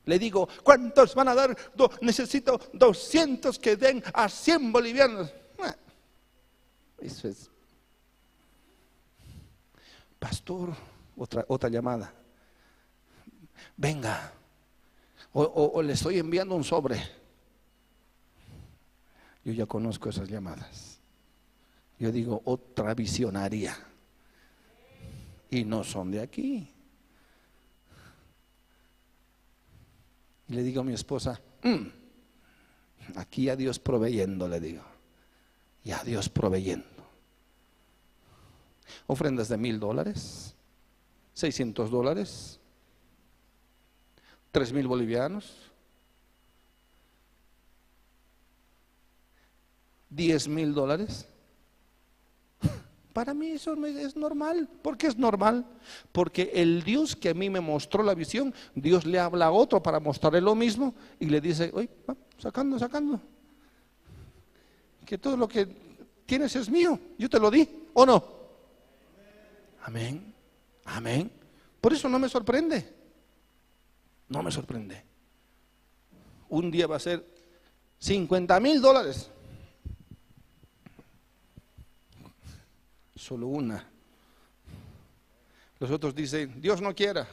Le digo, ¿cuántos van a dar? necesito 200 que den a 100 bolivianos. Eso es. Pastor, otra, otra llamada. Venga. O, le estoy enviando un sobre. Yo ya conozco esas llamadas. Yo digo, otra visionaria. Y no son de aquí. Y le digo a mi esposa, mm, aquí a Dios proveyendo, le digo. Y a Dios proveyendo. Ofrendas de mil dólares, seiscientos dólares, tres mil bolivianos, diez mil dólares. Para mí eso es normal. ¿Por qué es normal? Porque el Dios que a mí me mostró la visión, Dios le habla a otro para mostrarle lo mismo y le dice, oye, sacando, sacando. Que todo lo que tienes es mío, yo te lo di, ¿o no? Amén, amén. Por eso no me sorprende, no me sorprende. Un día va a ser 50 mil dólares. solo una. Los otros dicen, Dios no quiera.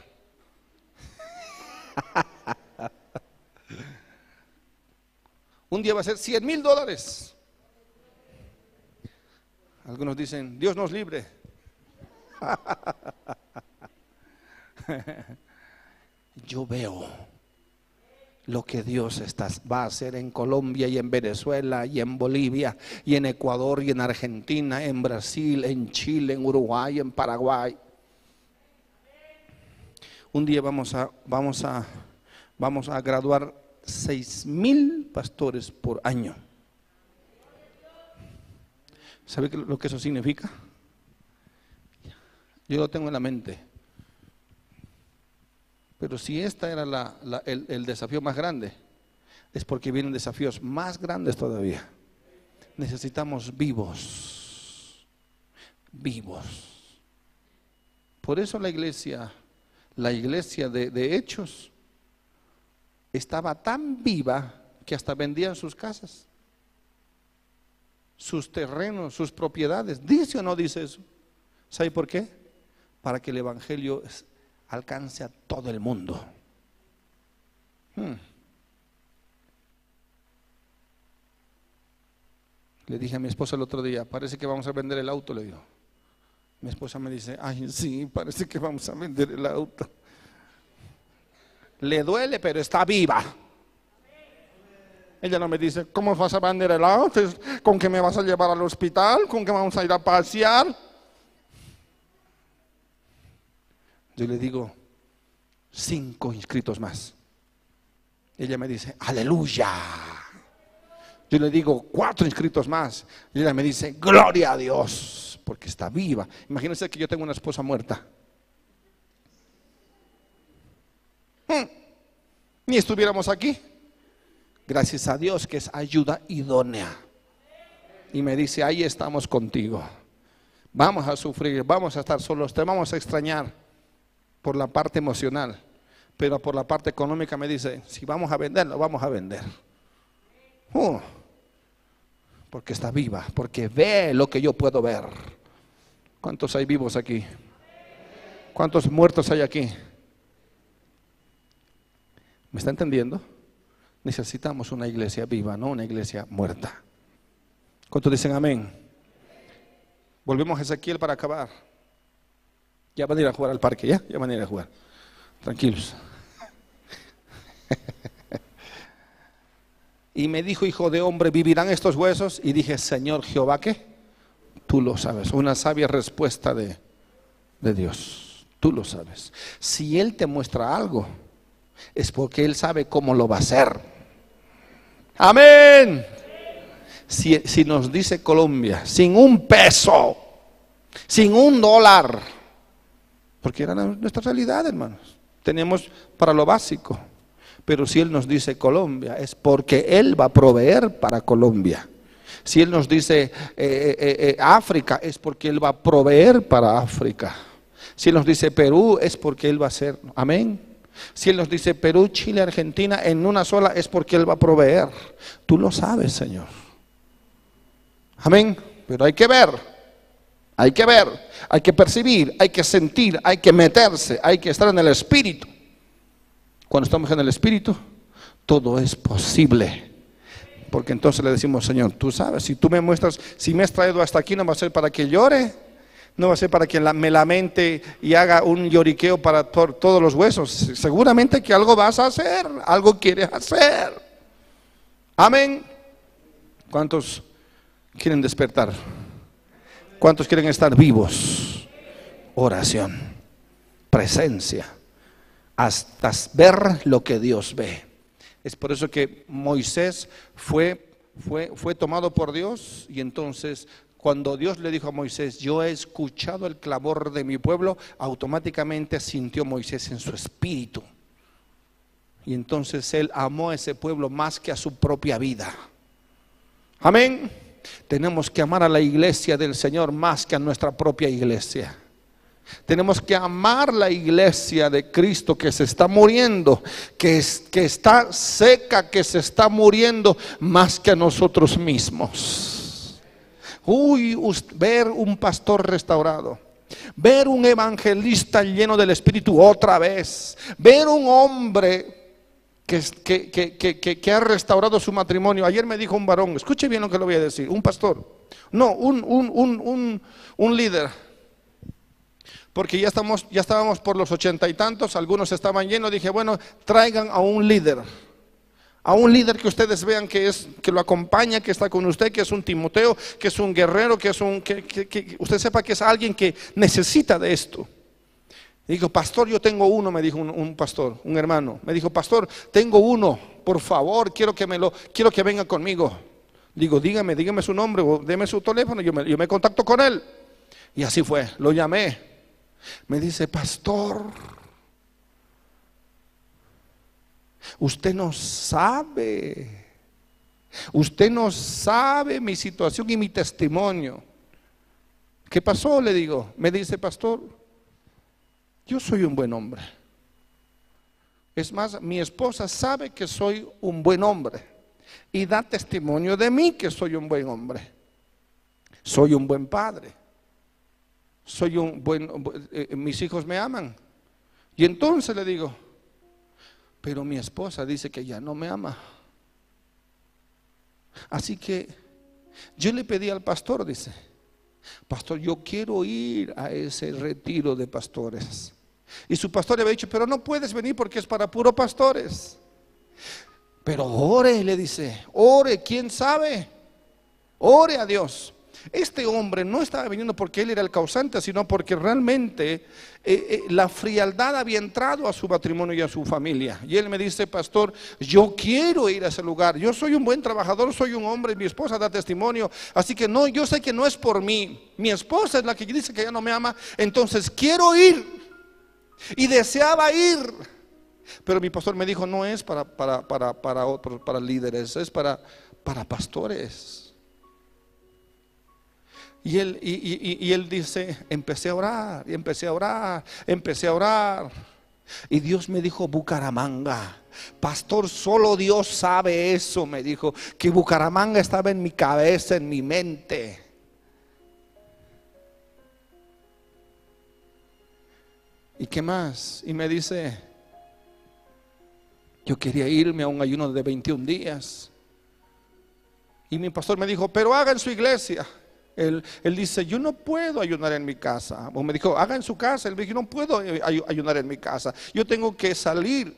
[laughs] Un día va a ser 100 mil dólares. Algunos dicen, Dios nos libre. [laughs] [laughs] Yo veo lo que Dios va a hacer en Colombia y en Venezuela y en Bolivia y en Ecuador y en Argentina, en Brasil, en Chile, en Uruguay, en Paraguay. Un día vamos a, vamos a, vamos a graduar seis mil pastores por año. ¿Sabe lo que eso significa? Yo lo tengo en la mente. Pero si este era el, desafío más grande, es porque vienen desafíos más grandes todavía. Necesitamos vivos, vivos. Por eso la iglesia, la iglesia de, de Hechos, estaba tan viva que hasta vendían sus casas, sus terrenos, sus propiedades. ¿Dice o no dice eso? ¿Sabe por qué? Para que el Evangelio alcance a todo el mundo. Hmm. Le dije a mi esposa el otro día, parece que vamos a vender el auto, le digo. Mi esposa me dice, ay, sí, parece que vamos a vender el auto. Le duele, pero está viva. Ella no me dice, ¿cómo vas a vender el auto? ¿Con qué me vas a llevar al hospital? ¿Con qué vamos a ir a pasear? Yo le digo, cinco inscritos más. Ella me dice, aleluya. Yo le digo, cuatro inscritos más. Y ella me dice, gloria a Dios, porque está viva. Imagínense que yo tengo una esposa muerta. Hmm. Ni estuviéramos aquí. Gracias a Dios que es ayuda idónea. Y me dice, ahí estamos contigo. Vamos a sufrir, vamos a estar solos, te vamos a extrañar por la parte emocional. Pero por la parte económica me dice, si vamos a vender, lo vamos a vender. Uh, porque está viva, porque ve lo que yo puedo ver. ¿Cuántos hay vivos aquí? ¿Cuántos muertos hay aquí? ¿Me está entendiendo? Necesitamos una iglesia viva, no una iglesia muerta. ¿Cuántos dicen amén? Volvemos a Ezequiel para acabar. Ya van a ir a jugar al parque, ya, ya van a ir a jugar. Tranquilos. [laughs] y me dijo, hijo de hombre, ¿vivirán estos huesos? Y dije, Señor Jehová, ¿qué? Tú lo sabes. Una sabia respuesta de, de Dios. Tú lo sabes. Si Él te muestra algo, es porque Él sabe cómo lo va a hacer. Amén. Si, si, nos dice Colombia, sin un peso, sin un dólar, porque era nuestra realidad, hermanos. Tenemos para lo básico. Pero si Él nos dice Colombia, es porque Él va a proveer para Colombia. Si Él nos dice eh, eh, eh, África, es porque Él va a proveer para África. Si Él nos dice Perú, es porque Él va a hacer. Amén. Si Él nos dice Perú, Chile, Argentina en una sola, es porque Él va a proveer. Tú lo sabes, Señor. Amén. Pero hay que ver, hay que ver, hay que percibir, hay que sentir, hay que meterse, hay que estar en el Espíritu. Cuando estamos en el Espíritu, todo es posible. Porque entonces le decimos, Señor, tú sabes, si tú me muestras, si me has traído hasta aquí, no va a ser para que llore, no va a ser para que me lamente y haga un lloriqueo para todos los huesos. Seguramente que algo vas a hacer, algo quieres hacer. Amén. ¿Cuántos quieren despertar? ¿Cuántos quieren estar vivos? Oración, presencia, hasta ver lo que Dios ve. Es por eso que Moisés fue, fue, fue tomado por Dios y entonces cuando Dios le dijo a Moisés, yo he escuchado el clamor de mi pueblo, automáticamente sintió Moisés en su espíritu. Y entonces él amó a ese pueblo más que a su propia vida. Amén. Tenemos que amar a la iglesia del Señor más que a nuestra propia iglesia. Tenemos que amar la iglesia de Cristo que se está muriendo, que, que está seca, que se está muriendo más que a nosotros mismos. Uy, ver un pastor restaurado. Ver un evangelista lleno del Espíritu otra vez. Ver un hombre que, ha restaurado su matrimonio. Ayer me dijo un varón, escuche bien lo que le voy a decir, un pastor. No, un, un, un, un líder. Porque ya, estamos, ya estábamos por los ochenta y tantos, algunos estaban llenos. Dije, bueno, traigan a un líder a un líder que ustedes vean que es que lo acompaña, que está con usted, que es un Timoteo, que es un guerrero, que es un que, usted sepa que es alguien que necesita de esto. Dijo, pastor, yo tengo uno, me dijo un, pastor, un hermano. Me dijo, pastor, tengo uno, por favor, quiero que me lo, quiero que venga conmigo. Digo, dígame, dígame su nombre, o deme su teléfono, yo me, yo me contacto con él. Y así fue, lo llamé. Me dice, pastor, Usted no sabe. Usted no sabe mi situación y mi testimonio. ¿Qué pasó? Le digo. Me dice, pastor, yo soy un buen hombre. Es más, mi esposa sabe que soy un buen hombre y da testimonio de mí que soy un buen hombre. Soy un buen padre. Soy un buen, eh, mis hijos me aman. Y entonces le digo, pero mi esposa dice que ya no me ama. Así que yo le pedí al pastor, dice, pastor, yo quiero ir a ese retiro de pastores. Y su pastor le había dicho, pero no puedes venir porque es para puro pastores. Pero ore, le dice, ore, ¿quién sabe? Ore a Dios. Este hombre no estaba viniendo porque él era el causante, sino porque realmente eh, eh, la frialdad había entrado a su matrimonio y a su familia. Y él me dice, pastor, yo quiero ir a ese lugar. Yo soy un buen trabajador, soy un hombre, mi esposa da testimonio. Así que no, yo sé que no es por mí. Mi esposa es la que dice que ya no me ama. Entonces quiero ir. Y deseaba ir. Pero mi pastor me dijo, no es para, para, para, para otros, para líderes, es para, para pastores. Y él, y, él dice, empecé a orar, y empecé a orar, empecé a orar. Y Dios me dijo, Bucaramanga. Pastor, solo Dios sabe eso, me dijo, que Bucaramanga estaba en mi cabeza, en mi mente. ¿Y qué más? Y me dice, yo quería irme a un ayuno de 21 días. Y mi pastor me dijo, pero haga en su iglesia. Él, dice, yo no puedo ayunar en mi casa. O me dijo, haga en su casa. Él me dijo, no puedo ayunar en mi casa. Yo tengo que salir.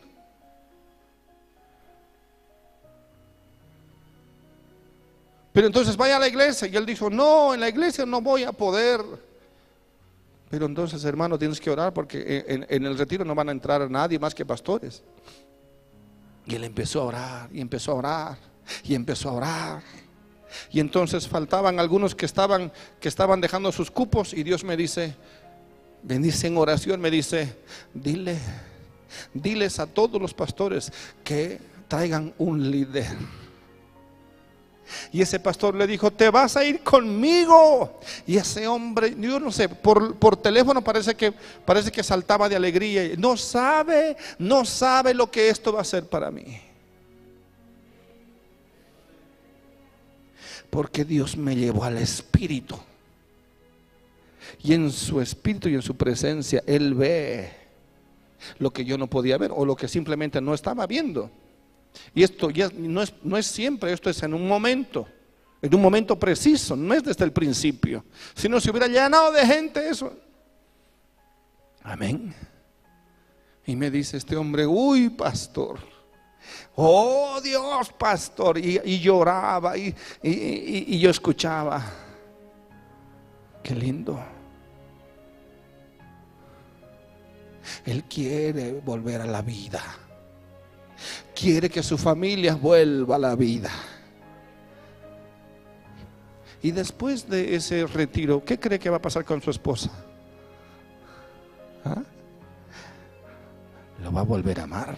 Pero entonces vaya a la iglesia. Y él dijo, no, en la iglesia no voy a poder. Pero entonces, hermano, tienes que orar porque en, el retiro no van a entrar nadie más que pastores. Y él empezó a orar, y empezó a orar, y empezó a orar. Y entonces faltaban algunos que estaban, que estaban dejando sus cupos y Dios me dice, bendice en oración, me dice, dile, diles a todos los pastores que traigan un líder. Y ese pastor le dijo, te vas a ir conmigo. Y ese hombre, yo no sé, por, por, teléfono parece que, parece que saltaba de alegría. No sabe, no sabe lo que esto va a ser para mí. Porque Dios me llevó al Espíritu. Y en su Espíritu y en su presencia Él ve lo que yo no podía ver o lo que simplemente no estaba viendo. Y esto ya no es, no es siempre, esto es en un momento, en un momento preciso, no es desde el principio. Si no se hubiera llenado de gente eso. Amén. Y me dice este hombre, uy, pastor Oh Dios, pastor. Y, lloraba y, y yo escuchaba. Qué lindo. Él quiere volver a la vida. Quiere que su familia vuelva a la vida. Y después de ese retiro, ¿qué cree que va a pasar con su esposa? ¿Ah? Lo va a volver a amar.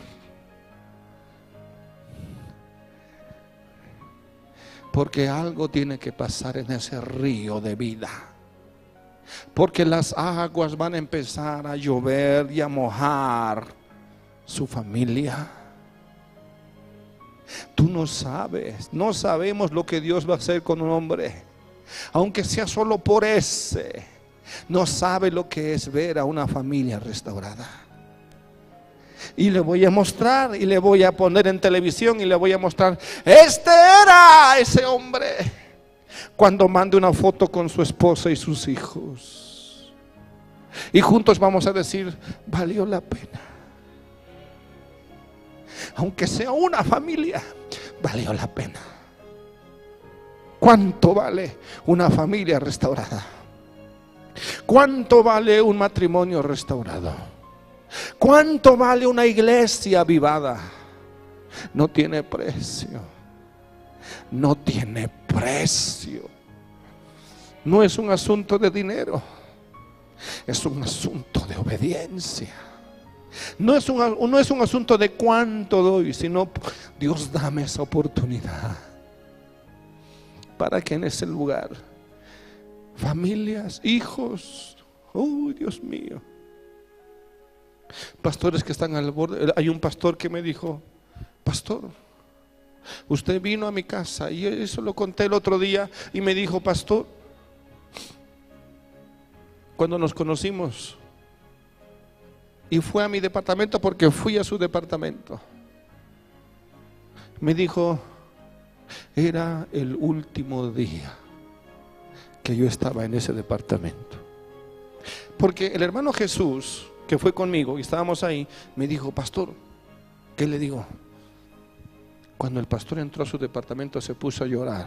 Porque algo tiene que pasar en ese río de vida. Porque las aguas van a empezar a llover y a mojar su familia. Tú no sabes, no sabemos lo que Dios va a hacer con un hombre. Aunque sea solo por ese, no sabe lo que es ver a una familia restaurada. Y le voy a mostrar y le voy a poner en televisión y le voy a mostrar, este era ese hombre. Cuando mande una foto con su esposa y sus hijos. Y juntos vamos a decir, valió la pena. Aunque sea una familia, valió la pena. ¿Cuánto vale una familia restaurada? ¿Cuánto vale un matrimonio restaurado? ¿Cuánto vale una iglesia avivada? No tiene precio. No tiene precio. No es un asunto de dinero. Es un asunto de obediencia. No es, un, no es un asunto de cuánto doy, sino Dios dame esa oportunidad para que en ese lugar familias, hijos, oh Dios mío, Pastores que están al borde. Hay un pastor que me dijo, pastor, usted vino a mi casa y eso lo conté el otro día y me dijo, pastor, cuando nos conocimos y fue a mi departamento porque fui a su departamento, me dijo, era el último día que yo estaba en ese departamento. Porque el hermano Jesús que fue conmigo y estábamos ahí, me dijo, pastor, ¿qué le digo? Cuando el pastor entró a su departamento se puso a llorar.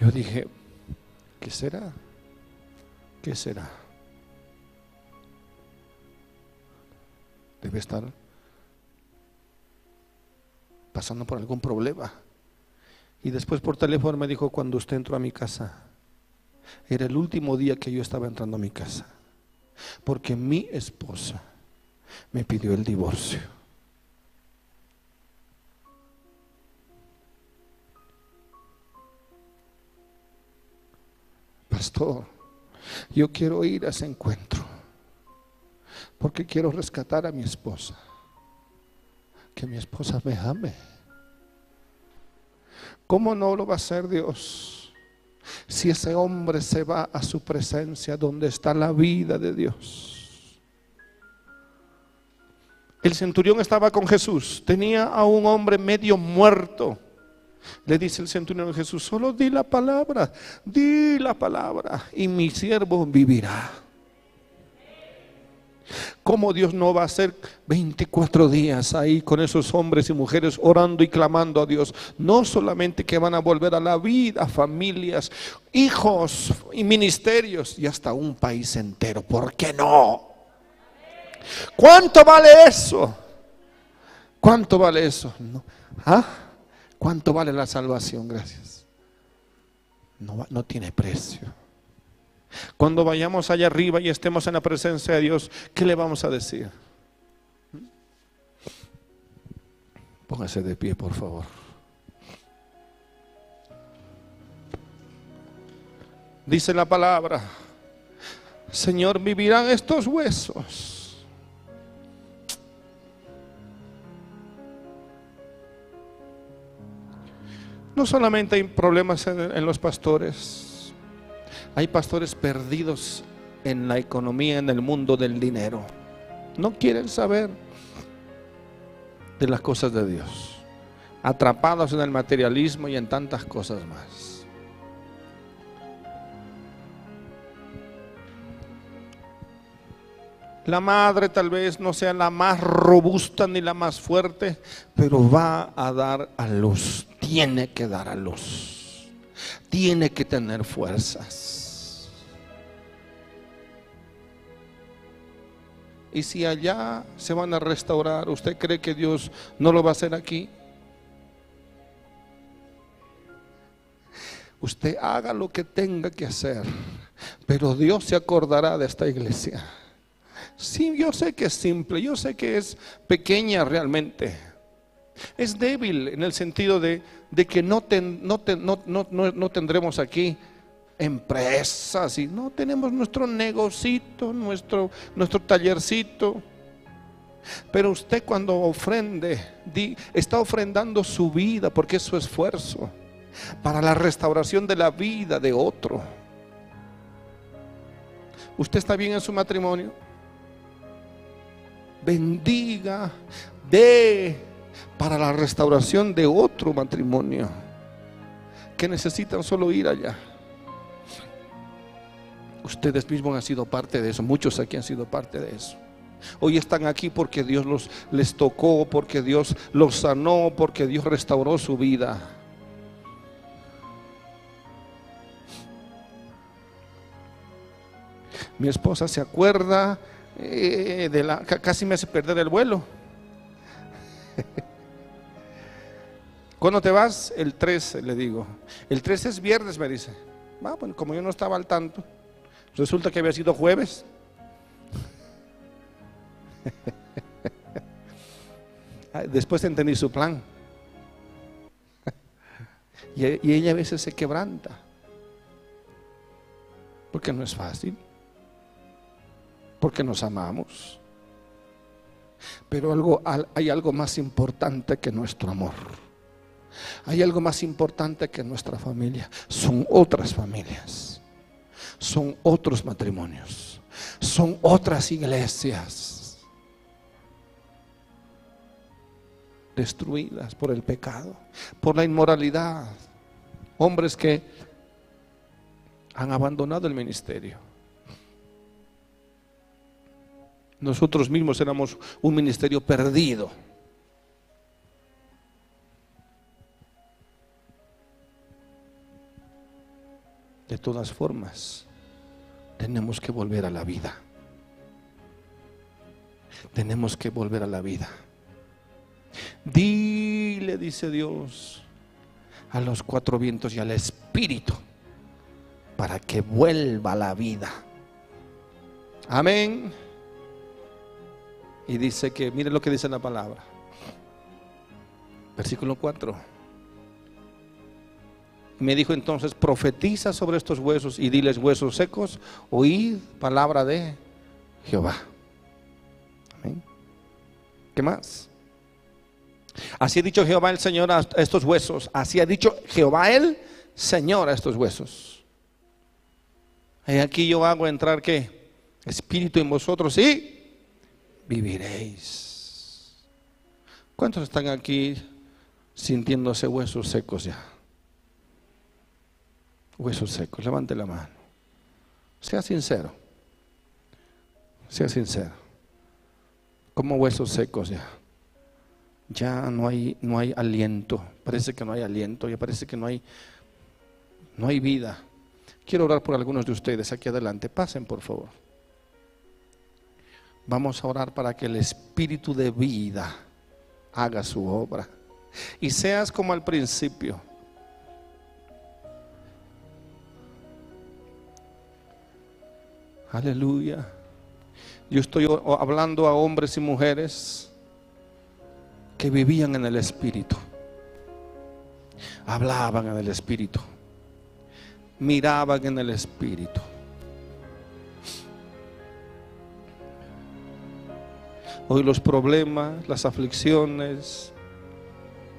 Yo dije, ¿Qué será? ¿Qué será? Debe estar pasando por algún problema. Y después por teléfono me dijo, cuando usted entró a mi casa, era el último día que yo estaba entrando a mi casa, porque mi esposa me pidió el divorcio. Pastor, yo quiero ir a ese encuentro, porque quiero rescatar a mi esposa, que mi esposa me ame. ¿Cómo no lo va a hacer Dios? Si ese hombre se va a su presencia donde está la vida de Dios. El centurión estaba con Jesús, tenía a un hombre medio muerto. Le dice el centurión a Jesús, solo di la palabra, di la palabra y mi siervo vivirá. ¿Cómo Dios no va a ser 24 días ahí con esos hombres y mujeres orando y clamando a Dios? No solamente que van a volver a la vida, familias, hijos y ministerios y hasta un país entero. ¿Por qué no? ¿Cuánto vale eso? ¿Cuánto vale eso? ¿Ah? ¿Cuánto vale la salvación? Gracias. No, no tiene precio. Cuando vayamos allá arriba y estemos en la presencia de Dios, ¿qué le vamos a decir? Póngase de pie, por favor. Dice la palabra, Señor, vivirán estos huesos. No solamente hay problemas en, los pastores, hay pastores perdidos en la economía, en el mundo del dinero. No quieren saber de las cosas de Dios. Atrapados en el materialismo y en tantas cosas más. La madre tal vez no sea la más robusta ni la más fuerte, pero va a dar a luz. Tiene que dar a luz. Tiene que tener fuerzas. Y si allá se van a restaurar, ¿usted cree que Dios no lo va a hacer aquí? Usted haga lo que tenga que hacer, pero Dios se acordará de esta iglesia. Sí, yo sé que es simple, yo sé que es pequeña realmente. Es débil en el sentido de, que no, no, no, no tendremos aquí empresas y no tenemos nuestro negocito, nuestro, nuestro tallercito. Pero usted cuando ofrende, está ofrendando su vida porque es su esfuerzo para la restauración de la vida de otro. ¿Usted está bien en su matrimonio? Bendiga, de para la restauración de otro matrimonio que necesitan solo ir allá. Ustedes mismos han sido parte de eso, muchos aquí han sido parte de eso. Hoy están aquí porque Dios les tocó, porque Dios los sanó, porque Dios restauró su vida. Mi esposa se acuerda eh, de la, casi me hace perder el vuelo. [laughs] ¿Cuándo te vas? El 13, le digo. El 13 es viernes, me dice. Ah, bueno, como yo no estaba al tanto. Resulta que había sido jueves. [laughs] Después entendí su plan. [laughs] Y ella a veces se quebranta. Porque no es fácil. Porque nos amamos. Pero hay algo más importante que nuestro amor. Hay algo más importante que nuestra familia. Son otras familias son otros matrimonios, son otras iglesias destruidas por el pecado, por la inmoralidad. Hombres que han abandonado el ministerio. Nosotros mismos éramos un ministerio perdido. De todas formas, tenemos que volver a la vida. Tenemos que volver a la vida. Dile, dice Dios, a los cuatro vientos y al Espíritu, para que vuelva la vida. Amén. Y dice que, mire lo que dice la palabra. Versículo 4. Me dijo entonces, profetiza sobre estos huesos y diles huesos secos, oíd palabra de Jehová. Amén. ¿Qué más? Así ha dicho Jehová el Señor a estos huesos. Así ha dicho Jehová el Señor a estos huesos. Y aquí yo hago entrar qué? Espíritu en vosotros y viviréis. ¿Cuántos están aquí sintiéndose huesos secos ya? Huesos secos, levante la mano. Sea sincero. Sea sincero. Como huesos secos ya. Ya no hay, no hay aliento. Parece que no hay aliento. Ya parece que no hay, no hay vida. Quiero orar por algunos de ustedes aquí adelante. Pasen, por favor. Vamos a orar para que el Espíritu de vida haga su obra. Y seas como al principio. Aleluya. Yo estoy hablando a hombres y mujeres que vivían en el Espíritu. Hablaban en el Espíritu. Miraban en el Espíritu. Hoy los problemas, las aflicciones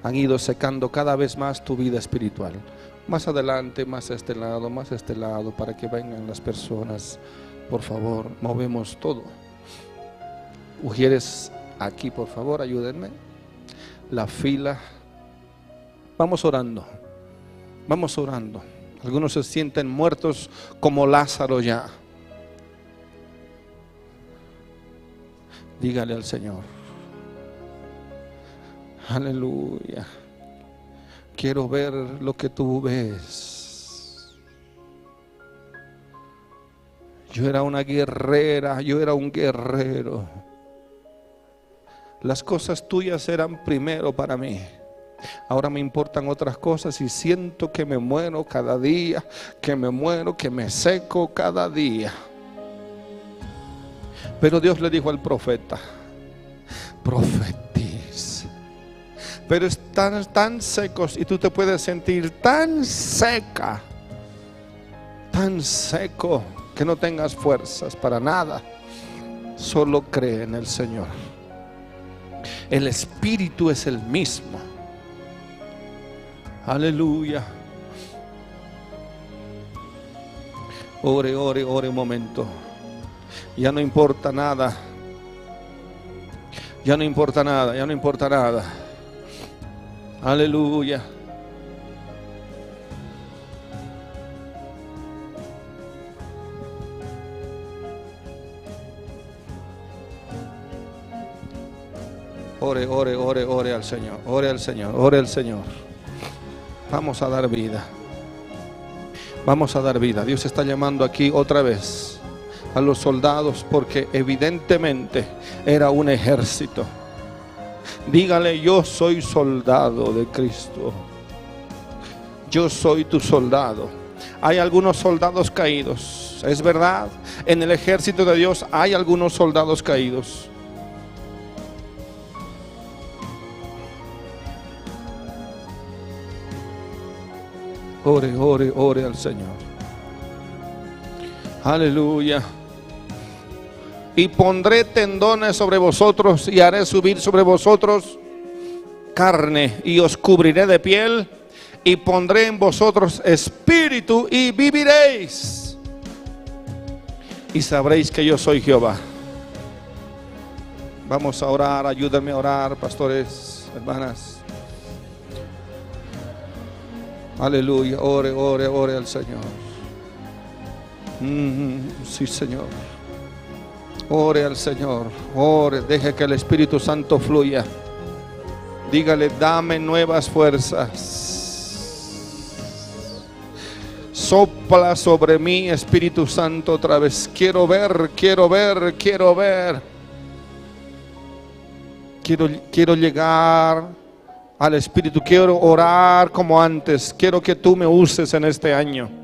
han ido secando cada vez más tu vida espiritual. Más adelante, más a este lado, más a este lado, para que vengan las personas. Por favor, movemos todo. Ujieres aquí, por favor, ayúdenme. La fila. Vamos orando. Vamos orando. Algunos se sienten muertos como Lázaro ya. Dígale al Señor. Aleluya. Quiero ver lo que tú ves. Yo era una guerrera, yo era un guerrero. Las cosas tuyas eran primero para mí. Ahora me importan otras cosas y siento que me muero cada día, que me muero, que me seco cada día. Pero Dios le dijo al profeta, profetiz. Pero están tan secos y tú te puedes sentir tan seca, tan seco que no tengas fuerzas para nada. Solo cree en el Señor. El Espíritu es el mismo. Aleluya. Ore, ore, ore un momento. Ya no importa nada. Ya no importa nada, ya no importa nada. Aleluya. Ore, ore, ore, ore al Señor. Ore al Señor, ore al Señor. Vamos a dar vida. Vamos a dar vida. Dios está llamando aquí otra vez a los soldados porque evidentemente era un ejército. Dígale, yo soy soldado de Cristo. Yo soy tu soldado. Hay algunos soldados caídos. Es verdad, en el ejército de Dios hay algunos soldados caídos. Ore, ore, ore al Señor. Aleluya y pondré tendones sobre vosotros y haré subir sobre vosotros carne y os cubriré de piel y pondré en vosotros espíritu y viviréis. Y sabréis que yo soy Jehová. Vamos a orar, ayúdenme a orar, pastores, hermanas. Aleluya, ore, ore, ore al Señor. Mm, sí, Señor. Ore al Señor, ore, deje que el Espíritu Santo fluya. Dígale, dame nuevas fuerzas. Sopla sobre mí, Espíritu Santo, otra vez. Quiero ver, quiero ver, quiero ver. Quiero, quiero llegar al Espíritu, quiero orar como antes. Quiero que tú me uses en este año.